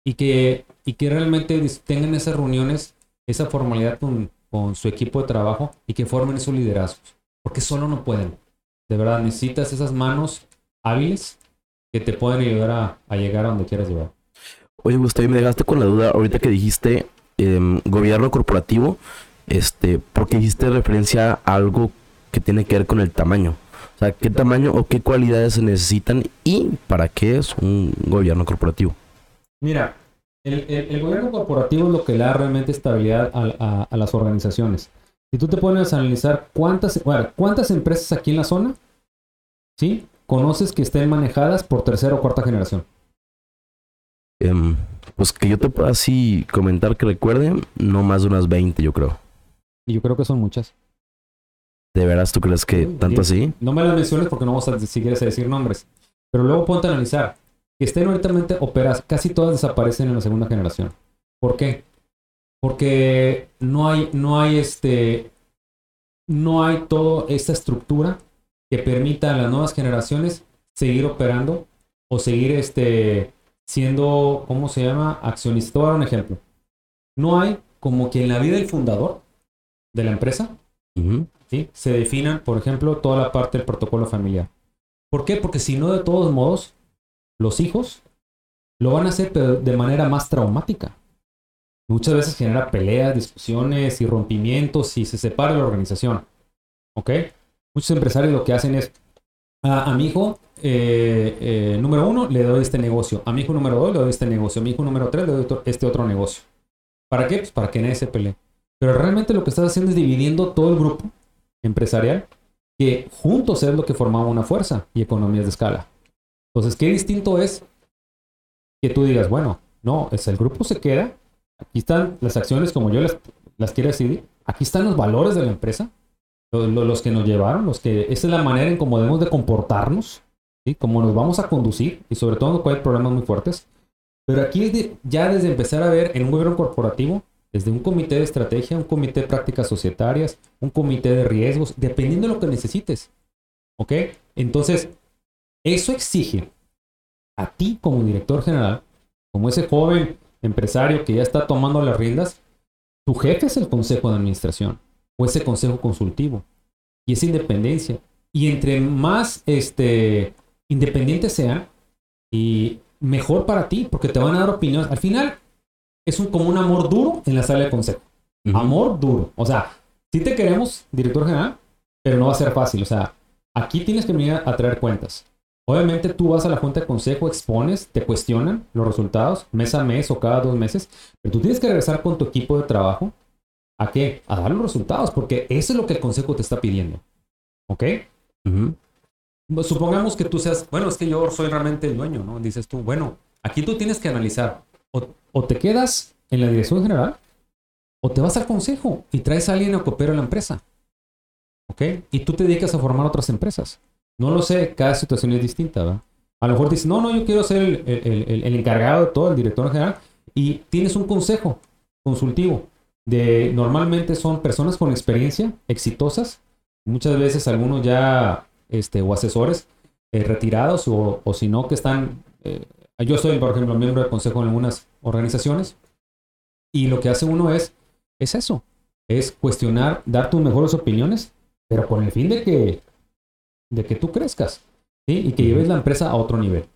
y que, y que realmente tengan esas reuniones, esa formalidad con, con su equipo de trabajo y que formen esos liderazgos, porque solo no pueden. De verdad, necesitas esas manos hábiles que te pueden ayudar a, a llegar a donde quieras llegar. Oye, Gustavo, me dejaste con la duda ahorita que dijiste em, gobierno corporativo, este, porque hiciste referencia a algo que tiene que ver con el tamaño. O sea, ¿qué tamaño o qué cualidades se necesitan y para qué es un gobierno corporativo? Mira, el, el- el gobierno corporativo es lo que le da realmente estabilidad a, a- a las organizaciones. Si tú te pones a analizar cuántas, bueno, cuántas empresas aquí en la zona, ¿sí? Conoces que estén manejadas por tercera o cuarta generación. Em, pues que yo te pueda así comentar que recuerde, no más de unas 20, yo creo. Y yo creo que son muchas. ¿De veras tú crees que Sí, tanto sí. así? No me las menciones porque no vamos a si quieres a decir nombres. Pero luego ponte a analizar. Que estén ahorita operas, casi todas desaparecen en la segunda generación. ¿Por qué? Porque no hay, no hay este, no hay toda esta estructura que permita a las nuevas generaciones seguir operando o seguir este, siendo, ¿cómo se llama? Accionista. Voy a dar un ejemplo. No hay como que en la vida del fundador de la empresa. ¿sí? se definan, por ejemplo, toda la parte del protocolo familiar. ¿Por qué? Porque si no, de todos modos, los hijos lo van a hacer de manera más traumática. Muchas veces genera peleas, discusiones y rompimientos y se separa la organización. ¿Ok? Muchos empresarios lo que hacen es, a, mi hijo eh, eh, número uno le doy este negocio, a mi hijo número dos le doy este negocio, a mi hijo número tres le doy este otro negocio. ¿Para qué? Pues para que nadie se pelee. Pero realmente lo que estás haciendo es dividiendo todo el grupo empresarial que juntos es lo que formaba una fuerza y economías de escala. Entonces, qué distinto es que tú digas, bueno, no, es el grupo se queda, aquí están las acciones como yo las, quiero decidir, aquí están los valores de la empresa, lo- lo- los, que nos llevaron, los que esa es la manera en cómo debemos de comportarnos, ¿sí? cómo nos vamos a conducir y sobre todo cuando hay problemas muy fuertes. Pero aquí es ya desde empezar a ver en un gobierno corporativo, desde un comité de estrategia, un comité de prácticas societarias, un comité de riesgos, dependiendo de lo que necesites. ¿Ok? Entonces, eso exige a ti como director general, como ese joven empresario que ya está tomando las riendas, tu jefe es el consejo de administración o ese consejo consultivo y esa independencia. Y entre más este, independientes sean, y mejor para ti, porque te van a dar opiniones. Al final, es un, como un amor duro en la sala de consejo. Amor duro. O sea, sí te queremos, director general, pero no va a ser fácil. O sea, aquí tienes que venir a traer cuentas. Obviamente tú vas a la junta de consejo, expones, te cuestionan los resultados mes a mes o cada dos meses, pero tú tienes que regresar con tu equipo de trabajo. ¿A qué? A dar los resultados, porque eso es lo que el consejo te está pidiendo. ¿Ok? Ujú. Pues, Supongamos que tú seas, bueno, es que yo soy realmente el dueño, ¿no? Dices tú, bueno, aquí tú tienes que analizar, o, o te quedas en la dirección general, o te vas al consejo y traes a alguien a que opere la empresa. ¿Ok? Y tú te dedicas a formar otras empresas. No lo sé, cada situación es distinta, ¿verdad? A lo mejor dices, no, no, yo quiero ser el, el- el- el encargado de todo, el director general, y tienes un consejo consultivo de, normalmente son personas con experiencia, exitosas, muchas veces algunos ya, este, o asesores eh, retirados, o, o si no, que están, eh, yo soy, por ejemplo, miembro del consejo en algunas organizaciones, y lo que hace uno es, es eso, es cuestionar, dar tus mejores opiniones, pero con el fin de que, de que tú crezcas, ¿sí? Y que lleves la empresa a otro nivel.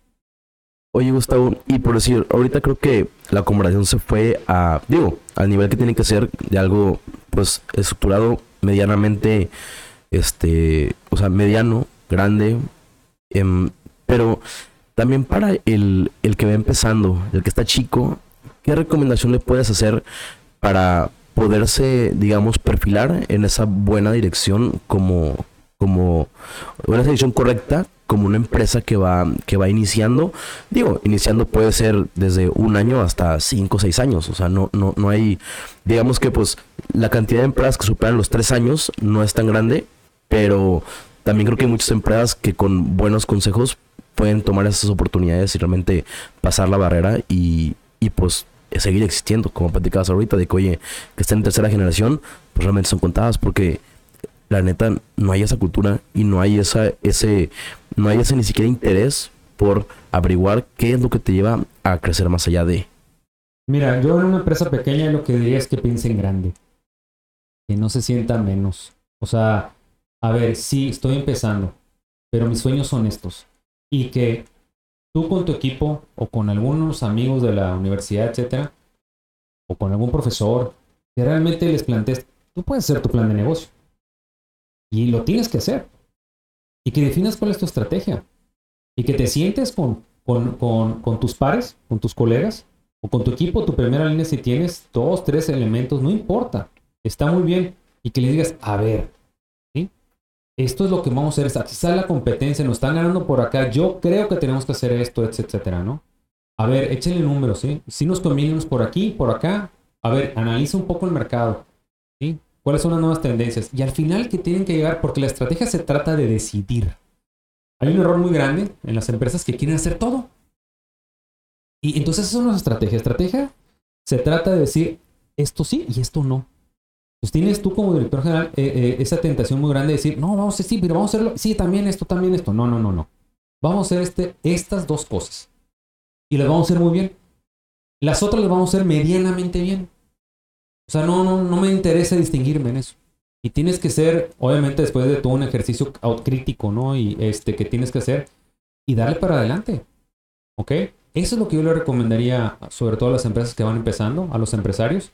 Oye, Gustavo, y por decir, ahorita creo que la conversación se fue a, digo, al nivel que tiene que ser de algo, pues, estructurado medianamente, este, o sea, mediano, grande, em, pero también para el, el que va empezando, el que está chico, ¿qué recomendación le puedes hacer para poderse, digamos, perfilar en esa buena dirección como, como una dirección correcta como una empresa que va que va iniciando. Digo iniciando puede ser desde un año hasta cinco o seis años. O sea no no no hay digamos que pues la cantidad de empresas que superan los tres años no es tan grande pero también creo que hay muchas empresas que con buenos consejos pueden tomar esas oportunidades y realmente pasar la barrera y, y pues seguir existiendo. Como platicabas ahorita de que oye que estén en tercera generación pues realmente son contadas porque la neta no hay esa cultura y no hay esa ese no hay ese ni siquiera interés por averiguar qué es lo que te lleva a crecer más allá de. Mira yo en una empresa pequeña lo que diría es que piensen grande que no se sienta menos. O sea a ver sí estoy empezando pero mis sueños son estos. Y que tú con tu equipo o con algunos amigos de la universidad etcétera o con algún profesor que realmente les plantees tú puedes hacer tu plan de negocio y lo tienes que hacer. Y que definas cuál es tu estrategia. Y que te sientes con, con, tus pares, con tus colegas, o con tu equipo, tu primera línea, si tienes dos, tres elementos, no importa. Está muy bien. Y que le digas, a ver, ¿sí? esto es lo que vamos a hacer. Aquí está la competencia, nos están ganando por acá. Yo creo que tenemos que hacer esto, etcétera, ¿no? A ver, échenle números, ¿sí? Si nos conviene por aquí, por acá. A ver, analiza un poco el mercado. Cuáles son las nuevas tendencias. Y al final que tienen que llegar, porque la estrategia se trata de decidir. Hay un error muy grande en las empresas que quieren hacer todo. Y entonces eso no es estrategia. Estrategia se trata de decir esto sí y esto no. Pues tienes tú como director general eh, eh, esa tentación muy grande de decir, no, vamos a sí, pero vamos a hacerlo, sí, también esto, también esto. No, no, no, no. Vamos a hacer este, estas dos cosas. Y las vamos a hacer muy bien. Las otras las vamos a hacer medianamente bien. O sea, no, no, no me interesa distinguirme en eso. Y tienes que ser, obviamente, después de todo un ejercicio autocrítico, ¿no? Y este que tienes que hacer y darle para adelante. ¿Ok? Eso es lo que yo le recomendaría, sobre todo a las empresas que van empezando, a los empresarios,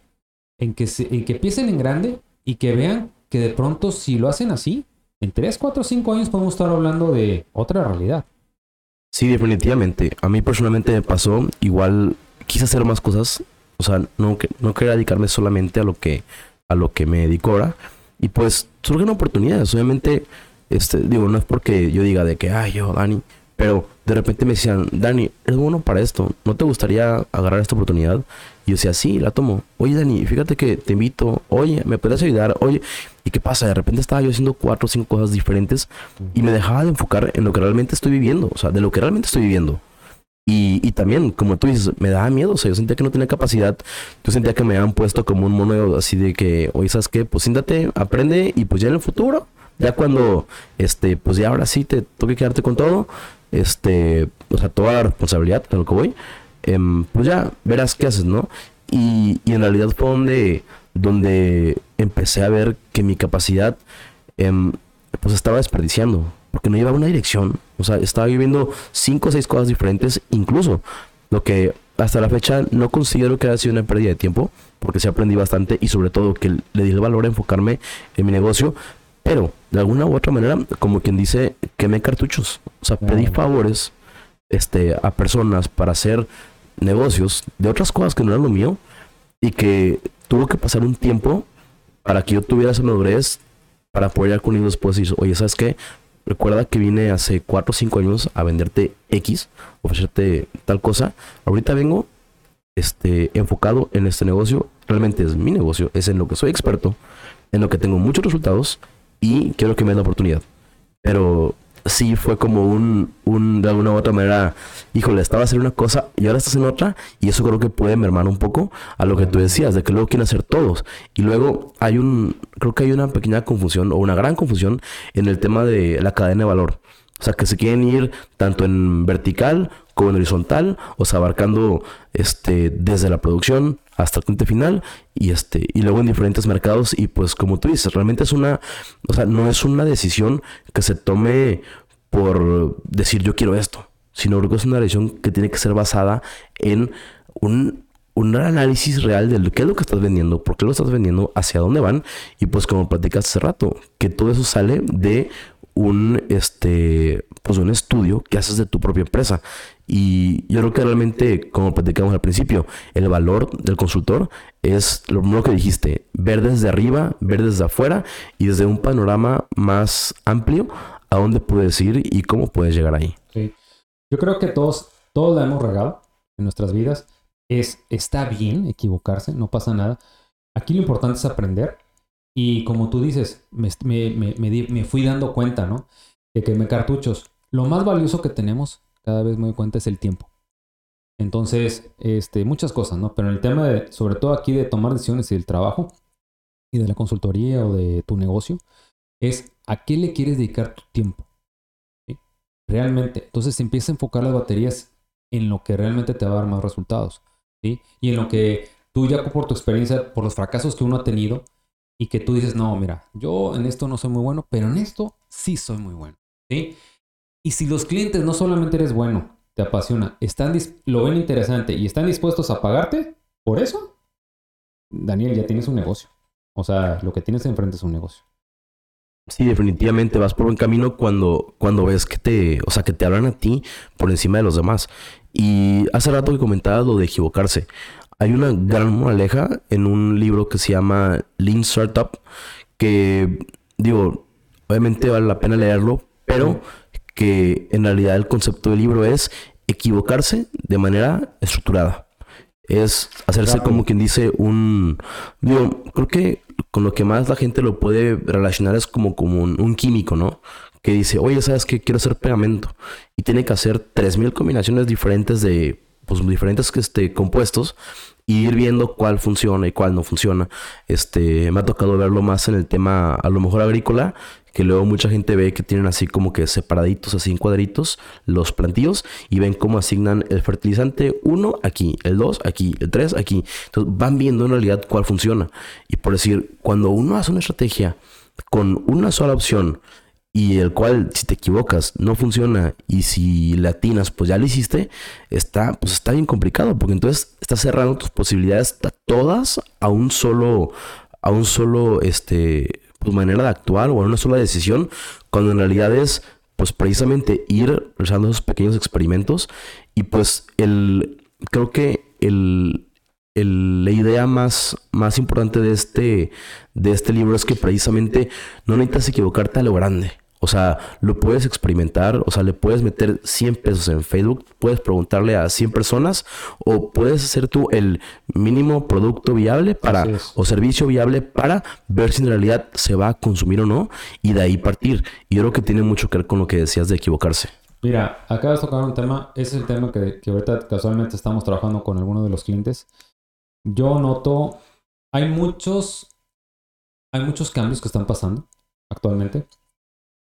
en que, se, en que empiecen en grande y que vean que de pronto, si lo hacen así, en 3, 4, 5 años podemos estar hablando de otra realidad. Sí, definitivamente. A mí personalmente me pasó, igual quise hacer más cosas o sea, no, no quería dedicarme solamente a lo que, a lo que me dedico ahora. Y pues surgen oportunidades. Obviamente, este, digo, no es porque yo diga de que, ay, yo, Dani, pero de repente me decían, Dani, eres bueno para esto, ¿no te gustaría agarrar esta oportunidad? Y yo decía, sí, la tomo. Oye, Dani, fíjate que te invito, oye, ¿me puedes ayudar? Oye, ¿y qué pasa? De repente estaba yo haciendo cuatro o cinco cosas diferentes y me dejaba de enfocar en lo que realmente estoy viviendo, o sea, de lo que realmente estoy viviendo. Y, y, también, como tú dices, me daba miedo, o sea, yo sentía que no tenía capacidad, yo sentía que me habían puesto como un mono así de que, oye, ¿sabes qué? Pues siéntate, aprende y pues ya en el futuro, ya cuando, este, pues ya ahora sí te toque quedarte con todo, este, o sea, toda la responsabilidad de lo que voy, em, pues ya verás qué haces, ¿no? Y, y en realidad fue donde, donde empecé a ver que mi capacidad, em, pues estaba desperdiciando porque no llevaba una dirección. O sea, estaba viviendo cinco o seis cosas diferentes, incluso lo que hasta la fecha no considero que haya sido una pérdida de tiempo, porque sí aprendí bastante y sobre todo que le di el valor a enfocarme en mi negocio, pero de alguna u otra manera, como quien dice, quemé cartuchos. O sea, pedí favores este, a personas para hacer negocios de otras cosas que no eran lo mío y que tuvo que pasar un tiempo para que yo tuviera esa madurez para poder ir con ellos después y oye, ¿sabes qué? Recuerda que vine hace 4 o 5 años a venderte X, ofrecerte tal cosa. Ahorita vengo este, enfocado en este negocio. Realmente es mi negocio, es en lo que soy experto, en lo que tengo muchos resultados y quiero que me den la oportunidad. Pero sí fue como un, un, de alguna u otra manera, híjole, estaba haciendo una cosa y ahora estás en otra, y eso creo que puede mermar un poco a lo que tú decías, de que luego quieren hacer todos. Y luego hay un, creo que hay una pequeña confusión o una gran confusión en el tema de la cadena de valor. O sea, que se quieren ir tanto en vertical como en horizontal, o sea, abarcando este desde la producción hasta el cliente final y este y luego en diferentes mercados y pues como tú dices, realmente es una, o sea, no es una decisión que se tome por decir yo quiero esto, sino que es una decisión que tiene que ser basada en un un análisis real de qué es lo que estás vendiendo, por qué lo estás vendiendo, hacia dónde van. Y pues como platicaste hace rato, que todo eso sale de un, este, pues un estudio que haces de tu propia empresa. Y yo creo que realmente, como platicamos al principio, el valor del consultor es lo, lo que dijiste, ver desde arriba, ver desde afuera y desde un panorama más amplio a dónde puedes ir y cómo puedes llegar ahí. Sí. Yo creo que todos, todos la hemos regado en nuestras vidas. Es, está bien equivocarse, no pasa nada. Aquí lo importante es aprender. Y como tú dices, me, me, me, me fui dando cuenta, ¿no? De que me cartuchos, lo más valioso que tenemos, cada vez me doy cuenta, es el tiempo. Entonces, este, muchas cosas, ¿no? Pero el tema de, sobre todo aquí de tomar decisiones y del trabajo y de la consultoría o de tu negocio, es a qué le quieres dedicar tu tiempo. ¿Sí? Realmente. Entonces empieza a enfocar las baterías en lo que realmente te va a dar más resultados. ¿sí? Y en lo que tú ya por tu experiencia, por los fracasos que uno ha tenido, y que tú dices, no, mira, yo en esto no soy muy bueno, pero en esto sí soy muy bueno. ¿sí? Y si los clientes no solamente eres bueno, te apasiona, están lo ven interesante y están dispuestos a pagarte por eso, Daniel, ya tienes un negocio. O sea, lo que tienes enfrente es un negocio. Sí, definitivamente vas por buen camino cuando, cuando ves que te, o sea, que te hablan a ti por encima de los demás. Y hace rato que comentabas lo de equivocarse. Hay una gran moraleja en un libro que se llama Lean Startup, que digo, obviamente vale la pena leerlo, pero que en realidad el concepto del libro es equivocarse de manera estructurada. Es hacerse como quien dice un... Digo, creo que con lo que más la gente lo puede relacionar es como, como un, químico, ¿no? Que dice, oye, ¿sabes qué? Quiero hacer pegamento. Y tiene que hacer 3.000 combinaciones diferentes de, pues, diferentes este, compuestos y ir viendo cuál funciona y cuál no funciona. Este, me ha tocado verlo más en el tema, a lo mejor agrícola, que luego mucha gente ve que tienen así como que separaditos, así en cuadritos, los plantíos y ven cómo asignan el fertilizante 1 aquí, el 2 aquí, el 3 aquí. Entonces van viendo en realidad cuál funciona. Y por decir, cuando uno hace una estrategia con una sola opción, y el cual si te equivocas no funciona y si latinas pues ya lo hiciste, está pues está bien complicado porque entonces estás cerrando tus posibilidades todas a un solo a un solo este pues, manera de actuar o a una sola decisión cuando en realidad es pues precisamente ir realizando esos pequeños experimentos y pues el creo que el la idea más, más importante de este, de este libro es que precisamente no necesitas equivocarte a lo grande. O sea, lo puedes experimentar, o sea, le puedes meter 100 pesos en Facebook, puedes preguntarle a 100 personas o puedes hacer tú el mínimo producto viable para o servicio viable para ver si en realidad se va a consumir o no y de ahí partir. Y yo creo que tiene mucho que ver con lo que decías de equivocarse. Mira, acabas de tocar un tema, ese es el tema que, que ahorita casualmente estamos trabajando con algunos de los clientes. Yo noto, hay muchos, hay muchos cambios que están pasando actualmente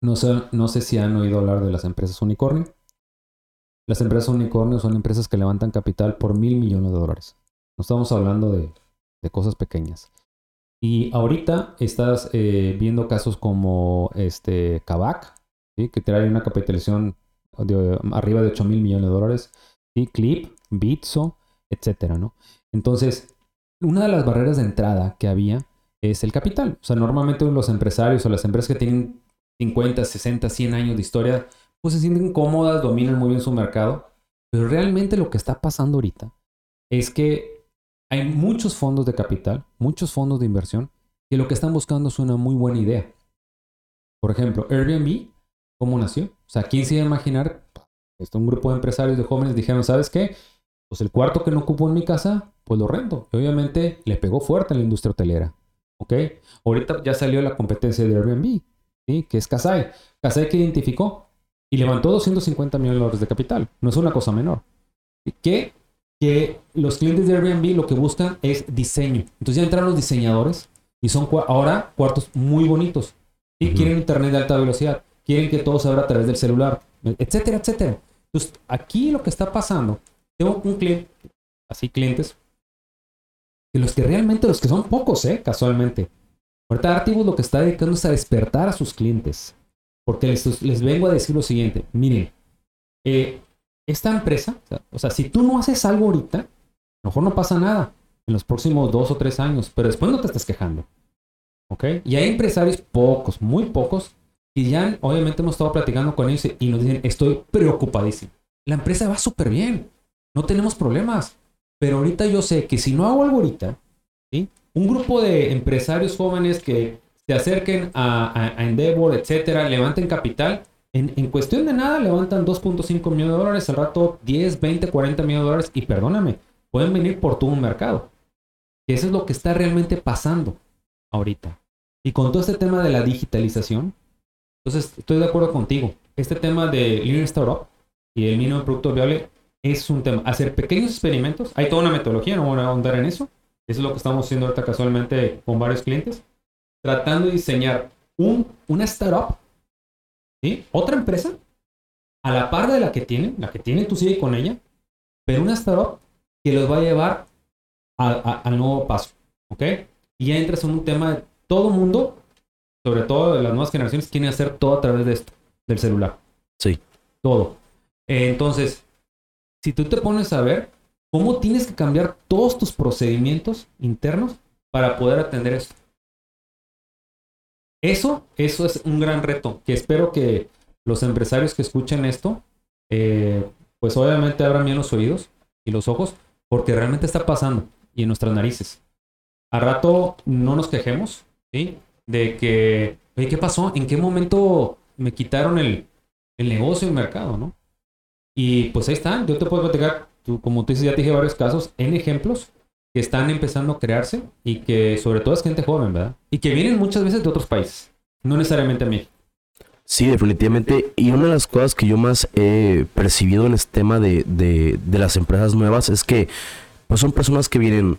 no sé, no sé si han oído hablar de las empresas unicornio. Las empresas unicornio son empresas que levantan capital por mil millones de dólares. No estamos hablando de, cosas pequeñas. Y ahorita estás eh, viendo casos como este Kavak, que trae una capitalización de arriba de 8 mil millones de dólares, ¿sí? Clip, Bitso, etcétera, ¿no? Entonces, una de las barreras de entrada que había es el capital. O sea, normalmente los empresarios o las empresas que tienen 50, 60, 100 años de historia, pues se sienten cómodas, dominan muy bien su mercado. Pero realmente lo que está pasando ahorita es que hay muchos fondos de capital, muchos fondos de inversión, que lo que están buscando es una muy buena idea. Por ejemplo, Airbnb, ¿cómo nació? O sea, ¿quién se iba a imaginar? Esto, un grupo de empresarios de jóvenes dijeron, ¿sabes qué? Pues el cuarto que no ocupo en mi casa, pues lo rento. Y obviamente le pegó fuerte a la industria hotelera. ¿Ok? Ahorita ya salió la competencia de Airbnb que es Kasai. Kasai que identificó y levantó 250 millones de dólares de capital. No es una cosa menor. Que, que los clientes de Airbnb lo que buscan es diseño. Entonces ya entraron los diseñadores y son ahora cuartos muy bonitos. Y quieren internet de alta velocidad. Quieren que todo se abra a través del celular, etcétera, etcétera. Entonces aquí lo que está pasando, tengo un cliente, así clientes, que los que realmente, los que son pocos, ¿eh? casualmente, Ahorita Artibus lo que está dedicando es a despertar a sus clientes. Porque les, vengo a decir lo siguiente. Miren, eh, esta empresa, o sea, si tú no haces algo ahorita, lo mejor no pasa nada en los próximos dos o tres años, pero después no te estás quejando. ¿Ok? Y hay empresarios pocos, muy pocos, y ya obviamente hemos estado platicando con ellos y nos dicen, estoy preocupadísimo. La empresa va súper bien, no tenemos problemas, pero ahorita yo sé que si no hago algo ahorita, ¿sí? Un grupo de empresarios jóvenes que se acerquen a, Endeavor, etcétera, levanten capital, en, cuestión de nada levantan 2.5 millones de dólares, al rato 10, 20, 40 millones de dólares y perdóname, pueden venir por todo un mercado. Eso es lo que está realmente pasando ahorita. Y con todo este tema de la digitalización, entonces estoy de acuerdo contigo. Este tema de Lean Startup y el mínimo producto viable es un tema. Hacer pequeños experimentos, hay toda una metodología, no voy a ahondar en eso. Eso es lo que estamos haciendo ahorita casualmente con varios clientes. Tratando de diseñar un, una startup, ¿sí? otra empresa, a la par de la que tienen, la que tiene tú sigue con ella, pero una startup que los va a llevar al nuevo paso. ¿Ok? Y ya entras en un tema de todo mundo, sobre todo de las nuevas generaciones, quieren hacer todo a través de esto, del celular. Sí. Todo. entonces, si tú te pones a ver cómo tienes que cambiar todos tus procedimientos internos para poder atender esto. Eso, eso es un gran reto que espero que los empresarios que escuchen esto, eh, pues obviamente abran bien los oídos y los ojos, porque realmente está pasando y en nuestras narices. A rato no nos quejemos, ¿sí? De que, oye, ¿qué pasó? ¿En qué momento me quitaron el, el negocio, el mercado, no? Y pues ahí están, yo te puedo platicar, tú, como tú dices, ya te dije varios casos, en ejemplos que están empezando a crearse y que sobre todo es gente joven, ¿verdad? Y que vienen muchas veces de otros países, no necesariamente a México. Sí, definitivamente. Y una de las cosas que yo más he percibido en este tema de, de, de las empresas nuevas es que pues son personas que vienen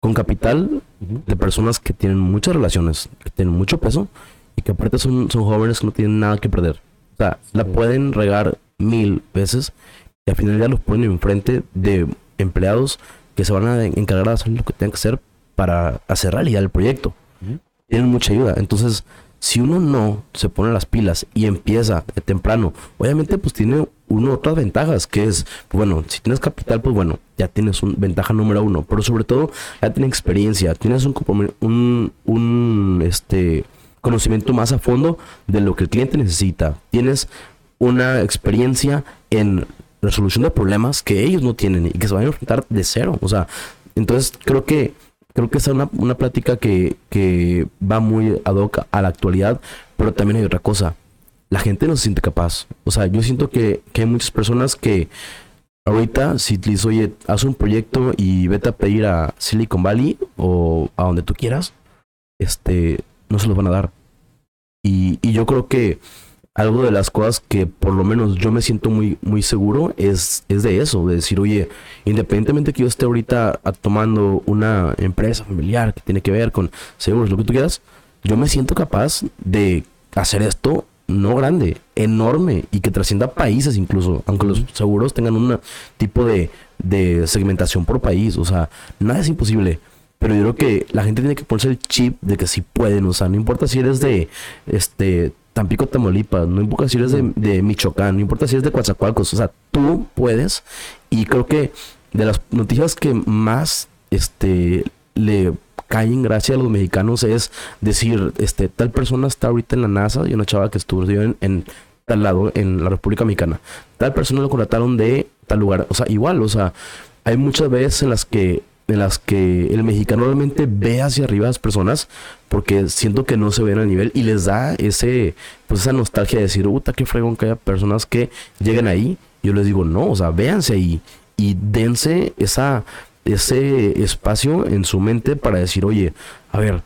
con capital de personas que tienen muchas relaciones, que tienen mucho peso y que aparte son, son jóvenes que no tienen nada que perder. O sea, la pueden regar mil veces y al final ya los ponen enfrente de empleados que se van a encargar de hacer lo que tengan que hacer para hacer realidad el proyecto. Tienen mucha ayuda. Entonces, si uno no se pone las pilas y empieza de temprano, obviamente pues tiene uno otras ventajas, que es, bueno, si tienes capital, pues bueno, ya tienes una ventaja número uno, pero sobre todo ya tienes experiencia, tienes un, un, un este, conocimiento más a fondo de lo que el cliente necesita, tienes una experiencia en resolución de problemas que ellos no tienen y que se van a enfrentar de cero, o sea, entonces creo que creo que es una, una plática que, que va muy ad hoc a la actualidad, pero también hay otra cosa. La gente no se siente capaz. O sea, yo siento que, que hay muchas personas que ahorita, si te oye, haz un proyecto y vete a pedir a Silicon Valley o a donde tú quieras, este, no se los van a dar. Y, y yo creo que algo de las cosas que por lo menos yo me siento muy, muy seguro es, es de eso, de decir, oye, independientemente que yo esté ahorita tomando una empresa familiar que tiene que ver con seguros, lo que tú quieras, yo me siento capaz de hacer esto no grande, enorme y que trascienda países incluso, aunque los seguros tengan un tipo de, de segmentación por país, o sea, nada es imposible. Pero yo creo que la gente tiene que ponerse el chip de que sí pueden, o sea, no importa si eres de este Tampico, Tamaulipas, no importa si eres de, Michoacán, no importa si eres de Coatzacoalcos, o sea, tú puedes. Y creo que de las noticias que más este le caen gracia a los mexicanos es decir, este, tal persona está ahorita en la NASA y una chava que estuvo en, en tal lado, en la República Mexicana. Tal persona lo contrataron de tal lugar. O sea, igual, o sea, hay muchas veces en las que en las que el mexicano realmente ve hacia arriba a las personas porque siento que no se ven al nivel y les da ese pues esa nostalgia de decir, puta, qué fregón que haya personas que lleguen ahí. Yo les digo, no, o sea, véanse ahí y dense esa, ese espacio en su mente para decir, oye, a ver,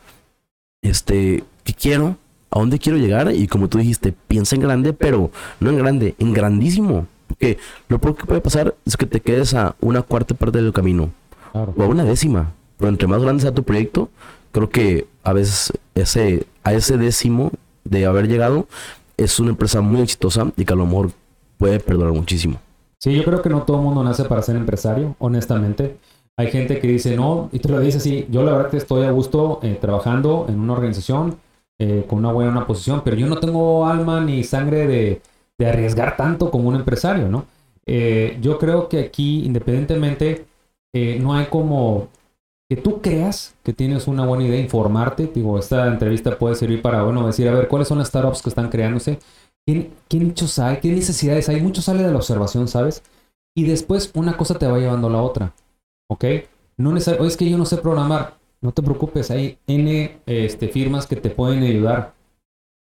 este, ¿qué quiero? ¿A dónde quiero llegar? Y como tú dijiste, piensa en grande, pero no en grande, en grandísimo. Porque lo peor que puede pasar es que te quedes a una cuarta parte del camino o a una décima. Pero entre más grande sea tu proyecto, creo que a veces ese, a ese décimo de haber llegado es una empresa muy exitosa y que a lo mejor puede perdurar muchísimo. Sí, yo creo que no todo el mundo nace para ser empresario, honestamente. Hay gente que dice no, y te lo dice así, yo la verdad que estoy a gusto eh, trabajando en una organización eh, con una buena posición, pero yo no tengo alma ni sangre de, de arriesgar tanto como un empresario, ¿no? Eh, yo creo que aquí, independientemente no hay como que tú creas que tienes una buena idea, informarte. Digo, esta entrevista puede servir para, bueno, decir, a ver, ¿cuáles son las startups que están creándose? ¿Qué, qué hay? ¿Qué necesidades hay? Mucho sale de la observación, ¿sabes? Y después una cosa te va llevando a la otra. ¿Ok? No es que yo no sé programar. No te preocupes, hay N este, firmas que te pueden ayudar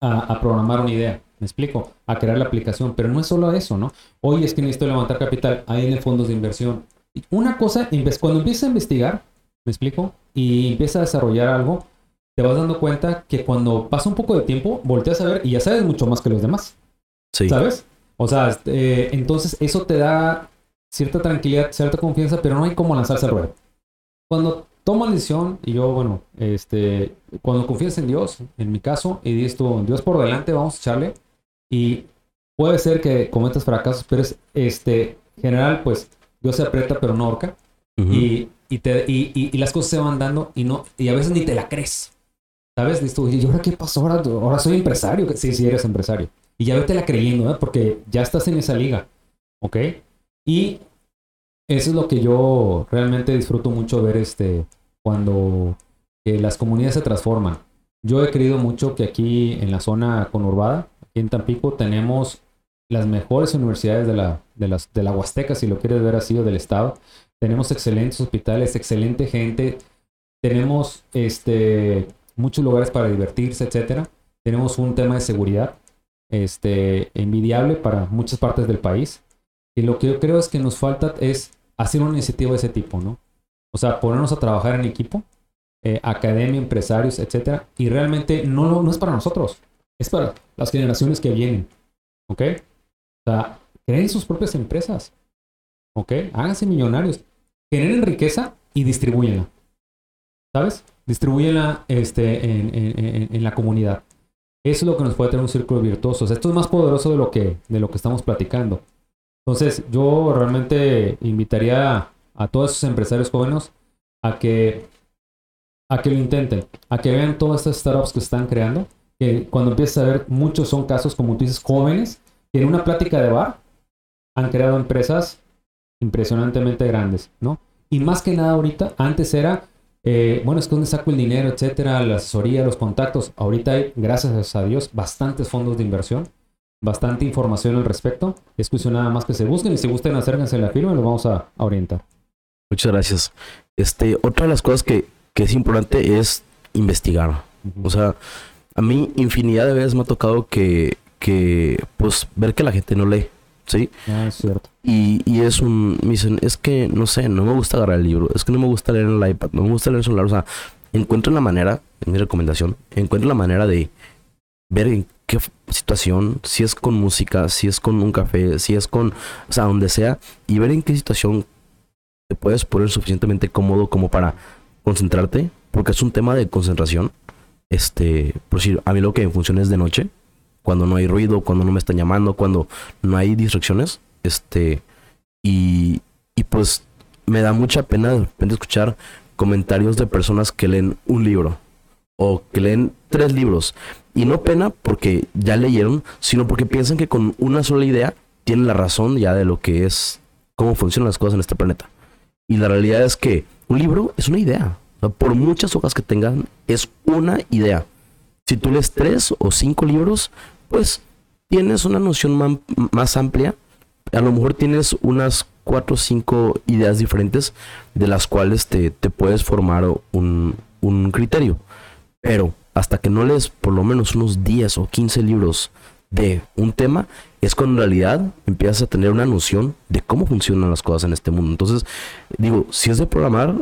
a, a, programar una idea. ¿Me explico? A crear la aplicación. Pero no es solo eso, ¿no? Hoy es que necesito levantar capital. Hay N fondos de inversión. Una cosa, cuando empiezas a investigar, ¿me explico? Y empiezas a desarrollar algo, te vas dando cuenta que cuando pasa un poco de tiempo, volteas a ver y ya sabes mucho más que los demás. Sí. ¿Sabes? O sea, eh, entonces eso te da cierta tranquilidad, cierta confianza, pero no hay como lanzarse al ruedo. Cuando tomas la decisión, y yo, bueno, este, cuando confías en Dios, en mi caso, y dices tú, Dios por delante, vamos a echarle, y puede ser que cometas fracasos, pero es, este, general, pues, Dios se aprieta, pero no ahorca, uh -huh. y, y, te, y, y, las cosas se van dando, y, no, y a veces ni te la crees, ¿sabes? Dices tú, ¿y ahora qué pasó? Ahora, ahora soy empresario, sí, sí, eres empresario, y ya vete la creyendo, ¿eh? porque ya estás en esa liga, ¿ok? Y eso es lo que yo realmente disfruto mucho ver este cuando eh, las comunidades se transforman. Yo he creído mucho que aquí en la zona conurbada, aquí en Tampico, tenemos las mejores universidades de la, de, las, de la Huasteca, si lo quieres ver así, o del estado. Tenemos excelentes hospitales, excelente gente. Tenemos este, muchos lugares para divertirse, etcétera. Tenemos un tema de seguridad este, envidiable para muchas partes del país. Y lo que yo creo es que nos falta es hacer una iniciativa de ese tipo, ¿no? O sea, ponernos a trabajar en equipo, eh, academia, empresarios, etcétera. Y realmente no, no es para nosotros, es para las generaciones que vienen, ¿ok? Sea, creen sus propias empresas, ¿ok? Háganse millonarios, generen riqueza y distribuyenla, ¿sabes? Distribuyenla este, en, en, en, la comunidad. Eso es lo que nos puede tener un círculo virtuoso. Esto es más poderoso de lo que, de lo que estamos platicando. Entonces, yo realmente invitaría a, a todos esos empresarios jóvenes a que, a que lo intenten, a que vean todas estas startups que están creando. Que cuando empiezas a ver, muchos son casos, como tú dices, jóvenes, que en una plática de bar han creado empresas impresionantemente grandes, ¿no? Y más que nada ahorita, antes era, eh, bueno, es que donde saco el dinero, etcétera, la asesoría, los contactos. Ahorita hay, gracias a Dios, bastantes fondos de inversión bastante información al respecto. Es cuestión nada más que se busquen y si gusten acérquense a la firma y lo vamos a, a, orientar. Muchas gracias. Este, otra de las cosas que, que es importante es investigar. Uh -huh. O sea, a mí infinidad de veces me ha tocado que, que pues, ver que la gente no lee. ¿Sí? Ah, es cierto. Y, y, es un. Me dicen, es que no sé, no me gusta agarrar el libro, es que no me gusta leer en el iPad, no me gusta leer en el celular. O sea, encuentro la manera, en mi recomendación, encuentro la manera de ver en qué situación, si es con música, si es con un café, si es con, o sea, donde sea, y ver en qué situación te puedes poner suficientemente cómodo como para concentrarte, porque es un tema de concentración. Este, por decir, a mí lo que me funciona es de noche, cuando no hay ruido, cuando no me están llamando, cuando no hay distracciones, este, y, y pues me da mucha pena de repente escuchar comentarios de personas que leen un libro o que leen tres libros. Y no pena porque ya leyeron, sino porque piensan que con una sola idea tienen la razón ya de lo que es, cómo funcionan las cosas en este planeta. Y la realidad es que un libro es una idea. O sea, por muchas hojas que tengan, es una idea. Si tú lees tres o cinco libros, pues tienes una noción más amplia. A lo mejor tienes unas cuatro o cinco ideas diferentes de las cuales te, te puedes formar un, un criterio. Pero hasta que no lees por lo menos unos 10 o 15 libros de un tema, es cuando en realidad empiezas a tener una noción de cómo funcionan las cosas en este mundo. Entonces, digo, si es de programar,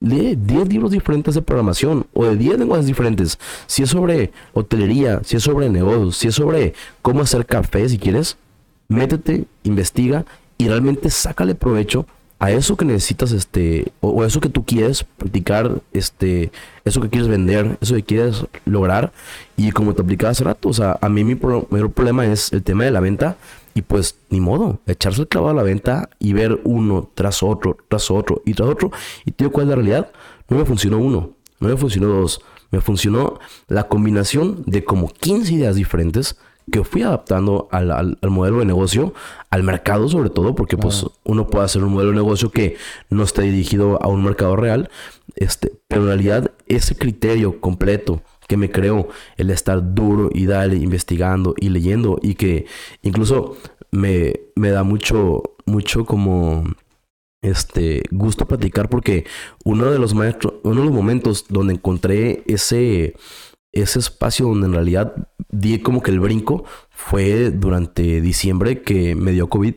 lee 10 libros diferentes de programación o de 10 lenguajes diferentes. Si es sobre hotelería, si es sobre negocios, si es sobre cómo hacer café, si quieres, métete, investiga y realmente sácale provecho a eso que necesitas, este, o, eso que tú quieres practicar, este, eso que quieres vender, eso que quieres lograr. Y como te explicaba hace rato, o sea, a mí mi pro mayor problema es el tema de la venta. Y pues, ni modo, echarse el clavado a la venta y ver uno tras otro, tras otro y tras otro. Y te digo cuál es la realidad. No me funcionó uno, no me funcionó dos. Me funcionó la combinación de como 15 ideas diferentes que fui adaptando al, al, modelo de negocio, al mercado sobre todo, porque pues uno puede hacer un modelo de negocio que no esté dirigido a un mercado real, este, pero en realidad ese criterio completo que me creó el estar duro y dale, investigando y leyendo y que incluso me, me da mucho, mucho como este gusto platicar porque uno de los maestros, uno de los momentos donde encontré ese, ese espacio donde en realidad di como que el brinco fue durante diciembre que me dio COVID.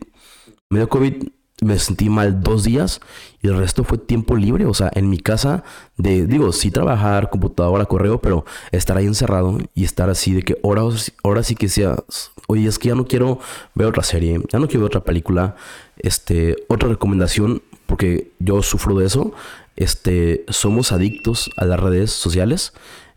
Me dio COVID, me sentí mal dos días y el resto fue tiempo libre. O sea, en mi casa, de, digo, sí trabajar, computadora, correo, pero estar ahí encerrado y estar así de que ahora, ahora sí que sea, oye, es que ya no quiero ver otra serie, ya no quiero ver otra película. Este, otra recomendación, porque yo sufro de eso, este, somos adictos a las redes sociales.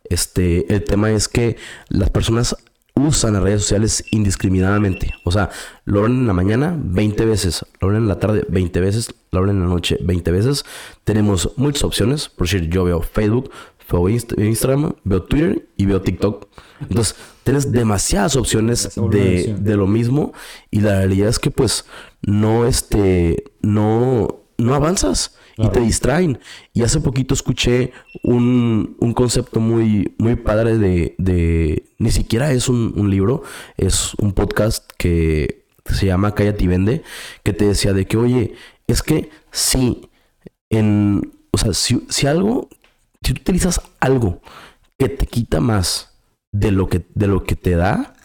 Este, el tema es que las personas usan las redes sociales indiscriminadamente. O sea, lo abren en la mañana 20 veces, lo abren en la tarde 20 veces, lo abren en la noche 20 veces. Tenemos muchas opciones. Por decir, yo veo Facebook, veo Instagram, veo Twitter y veo TikTok. Entonces, tienes demasiadas opciones de, de, lo mismo. Y la realidad es que, pues, no, este, no, no avanzas y te distraen. Y hace poquito escuché un, un concepto muy, muy padre de, de ni siquiera es un, un, libro, es un podcast que se llama Cállate y Vende, que te decía de que, oye, es que si en, o sea, si, si algo, si tú utilizas algo que te quita más de lo que, de lo que te da,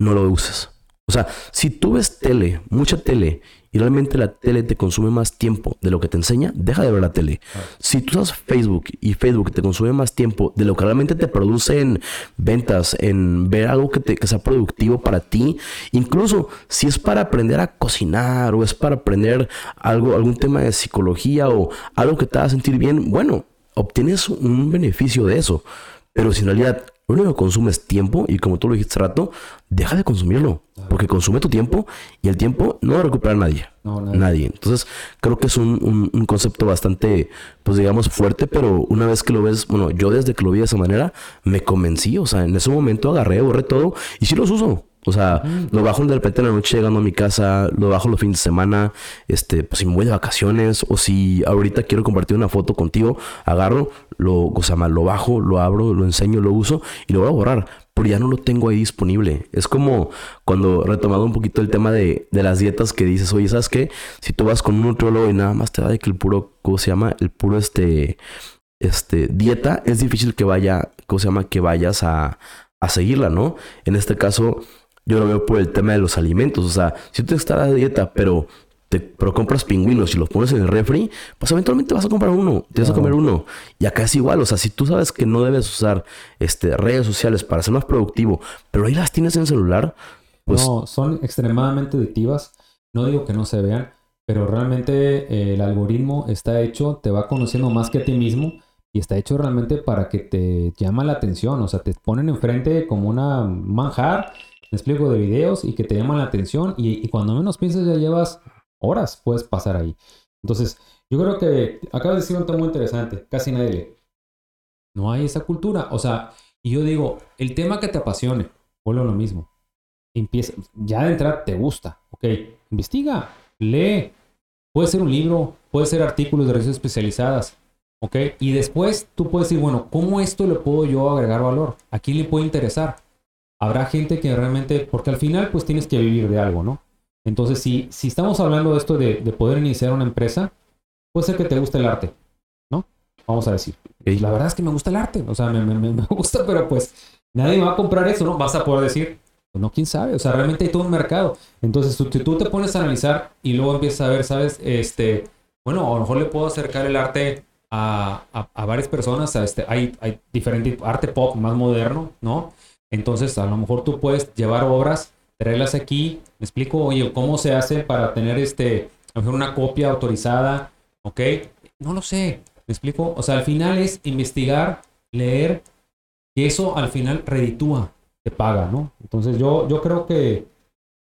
no lo uses. O sea, si tú ves tele, mucha tele, y realmente la tele te consume más tiempo de lo que te enseña, deja de ver la tele. Si tú usas Facebook y Facebook te consume más tiempo de lo que realmente te produce en ventas, en ver algo que, te, que sea productivo para ti, incluso si es para aprender a cocinar o es para aprender algo, algún tema de psicología o algo que te haga sentir bien, bueno, obtienes un beneficio de eso. Pero si en realidad lo único que consume es tiempo y como tú lo dijiste hace rato, deja de consumirlo. Porque consume tu tiempo y el tiempo no lo recupera nadie. nadie. Entonces, creo que es un, un, concepto bastante, pues digamos, fuerte, pero una vez que lo ves, bueno, yo desde que lo vi de esa manera, me convencí. O sea, en ese momento agarré, borré todo y sí los uso. O sea, lo bajo de repente en la noche llegando a mi casa, lo bajo los fines de semana, este, pues si me voy de vacaciones o si ahorita quiero compartir una foto contigo, agarro, lo, o sea, lo bajo, lo abro, lo enseño, lo uso y lo voy a borrar, pero ya no lo tengo ahí disponible. Es como cuando retomado un poquito el tema de, de las dietas que dices, oye, ¿sabes qué? Si tú vas con un nutriólogo y nada más te da de que el puro, ¿cómo se llama? El puro este, este, dieta, es difícil que vaya, ¿cómo se llama? Que vayas a, a seguirla, ¿no? En este caso yo lo veo por el tema de los alimentos. O sea, si tú estás a dieta, pero te pero compras pingüinos y los pones en el refri, pues eventualmente vas a comprar uno, te vas a comer uno. Y acá es igual, o sea, si tú sabes que no debes usar este, redes sociales para ser más productivo, pero ahí las tienes en celular, pues... No, son extremadamente adictivas. No digo que no se vean, pero realmente eh, el algoritmo está hecho, te va conociendo más que a ti mismo y está hecho realmente para que te llama la atención. O sea, te ponen enfrente como una manjar me explico, de videos y que te llaman la atención y, cuando menos piensas ya llevas horas, puedes pasar ahí. Entonces, yo creo que acabas de decir un tema muy interesante, casi nadie lee. No hay esa cultura, o sea, y yo digo, el tema que te apasione, vuelvo lo mismo. Empieza, ya de entrada te gusta, ok, investiga, lee, puede ser un libro, puede ser artículos de redes especializadas, ok, y después tú puedes decir, bueno, ¿cómo esto le puedo yo agregar valor? ¿A quién le puede interesar? Habrá gente que realmente, porque al final pues tienes que vivir de algo, ¿no? Entonces, si, si estamos hablando de esto de, poder iniciar una empresa, puede ser que te guste el arte, ¿no? Vamos a decir. Y la verdad es que me gusta el arte, o sea, me, me, me gusta, pero pues nadie va a comprar eso, ¿no? Vas a poder decir, pues no, quién sabe, o sea, realmente hay todo un mercado. Entonces, si tú te pones a analizar y luego empiezas a ver, ¿sabes? Este, bueno, a lo mejor le puedo acercar el arte a, a, a varias personas, a este, hay, hay diferente arte pop más moderno, ¿no? Entonces, a lo mejor tú puedes llevar obras, traerlas aquí. Me explico, oye, ¿cómo se hace para tener este, a lo mejor una copia autorizada? ¿Ok? No lo sé. ¿Me explico? O sea, al final es investigar, leer, y eso al final reditúa, te paga, ¿no? Entonces, yo, yo creo que.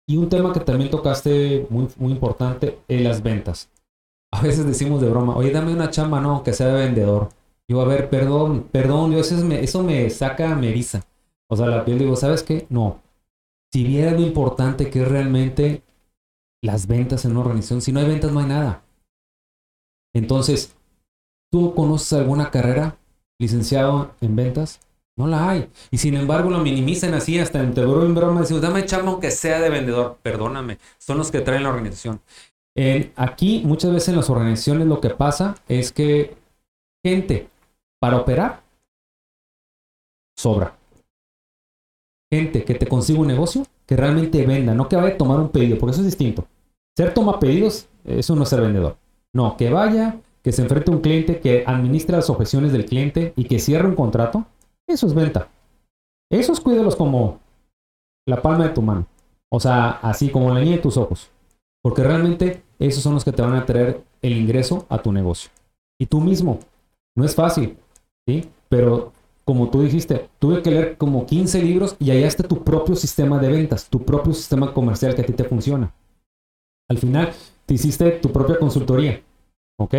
Y un tema que también tocaste muy, importante es las ventas. A veces decimos de broma, oye, dame una chamba, no, que sea de vendedor. Yo, a ver, perdón, perdón, yo, eso, me, eso me saca meriza. O sea, la piel digo, ¿sabes qué? No. Si vieras lo importante que es realmente las ventas en una organización, si no hay ventas no hay nada. Entonces, ¿tú conoces alguna carrera licenciado en ventas? No la hay. Y sin embargo lo minimizan así hasta en broma en broma. Dicen, dame chamba aunque sea de vendedor. Perdóname. Son los que traen la organización. aquí, muchas veces en las organizaciones lo que pasa es que gente para operar sobra. Gente que te consiga un negocio, que realmente venda, no que vaya a tomar un pedido, porque eso es distinto. Ser toma pedidos, eso no es ser vendedor. No, que vaya, que se enfrente a un cliente, que administre las objeciones del cliente y que cierre un contrato eso es venta. Esos cuídalos como la palma de tu mano. O sea, así como la línea de tus ojos. Porque realmente esos son los que te van a traer el ingreso a tu negocio. Y tú mismo. No es fácil. ¿sí? Pero como tú dijiste, tuve que leer como 15 libros y hallaste tu propio sistema de ventas, tu propio sistema comercial que a ti te funciona. Al final, te hiciste tu propia consultoría. ¿Ok?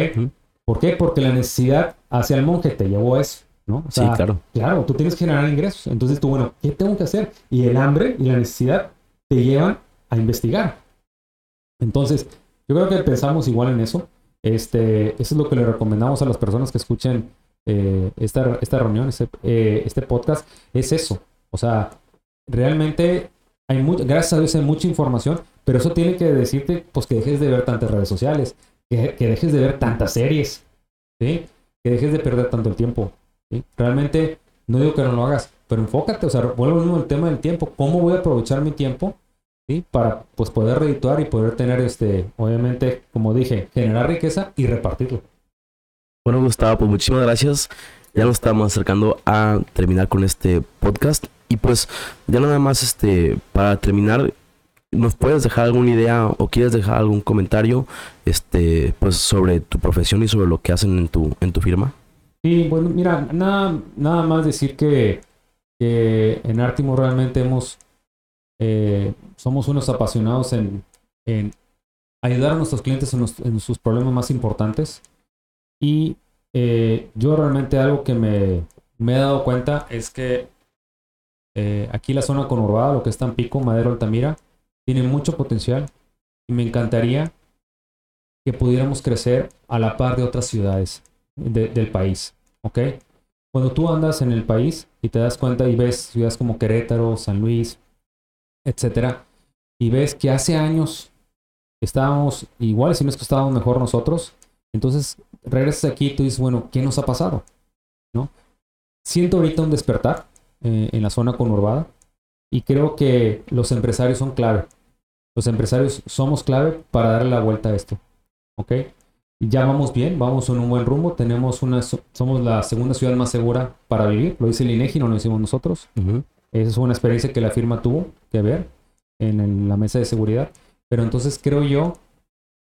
¿Por qué? Porque la necesidad hacia el monje te llevó a eso. ¿no? sí, claro. Claro, tú tienes que generar ingresos. Entonces tú, bueno, ¿qué tengo que hacer? Y el hambre y la necesidad te llevan a investigar. Entonces, yo creo que pensamos igual en eso. Este, eso es lo que le recomendamos a las personas que escuchen eh, esta, esta reunión, este, eh, este podcast, es eso. O sea, realmente hay mucho, gracias a Dios hay mucha información, pero eso tiene que decirte pues que dejes de ver tantas redes sociales, que, dejes de ver tantas series, que dejes de perder tanto el tiempo. Realmente, no digo que no lo hagas, pero enfócate, o sea, vuelvo al mismo tema del tiempo. ¿Cómo voy a aprovechar mi tiempo? Para pues poder redituar y poder tener, este, obviamente, como dije, generar riqueza y repartirlo. Bueno, Gustavo, pues muchísimas gracias. Ya nos estamos acercando a terminar con este podcast. Y pues, ya nada más, este, para terminar, ¿nos puedes dejar alguna idea o quieres dejar algún comentario, este, pues sobre tu profesión y sobre lo que hacen en tu, en tu firma? Sí, bueno, mira, nada, nada más decir que, en Artimo realmente hemos, eh, somos unos apasionados en, ayudar a nuestros clientes en, sus problemas más importantes. Y eh, yo realmente algo que me, he dado cuenta es que eh, aquí la zona conurbada, lo que es Tampico, Madero, Altamira, tiene mucho potencial y me encantaría que pudiéramos crecer a la par de otras ciudades del país. ¿Ok? Cuando tú andas en el país y te das cuenta y ves ciudades como Querétaro, San Luis, etcétera, y ves que hace años estábamos igual, si no es que estábamos mejor nosotros, entonces regresas aquí y tú dices, bueno, ¿qué nos ha pasado? ¿No? Siento ahorita un despertar eh, en la zona conurbada y creo que los empresarios son clave. Los empresarios somos clave para darle la vuelta a esto. ¿Ok? ya vamos bien, vamos en un buen rumbo. Tenemos una, somos la segunda ciudad más segura para vivir. Lo dice el INEGI, no lo hicimos nosotros. Esa es una experiencia que la firma tuvo que ver en la mesa de seguridad. Pero entonces creo yo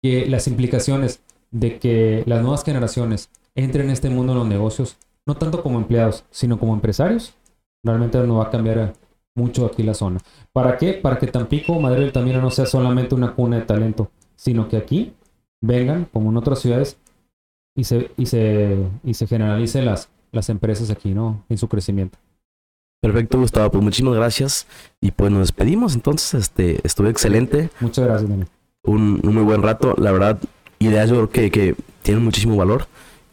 que las implicaciones de que las nuevas generaciones entren en este mundo de los negocios, no tanto como empleados, sino como empresarios, realmente no va a cambiar mucho aquí la zona. ¿Para qué? Para que Tampico, Madrid del Tamira no sea solamente una cuna de talento, sino que aquí vengan, como en otras ciudades, y se, y se, y se generalicen las, las empresas aquí, ¿no? En su crecimiento. Perfecto, Gustavo. Pues muchísimas gracias. Y pues nos despedimos. Entonces, este, estuvo excelente. Muchas gracias, Daniel. Un, muy buen rato. La verdad, ideas yo creo que, que tienen muchísimo valor.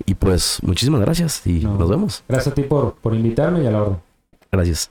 Y pues muchísimas gracias y nos vemos. Gracias a ti por, por invitarme y a la orden. Gracias.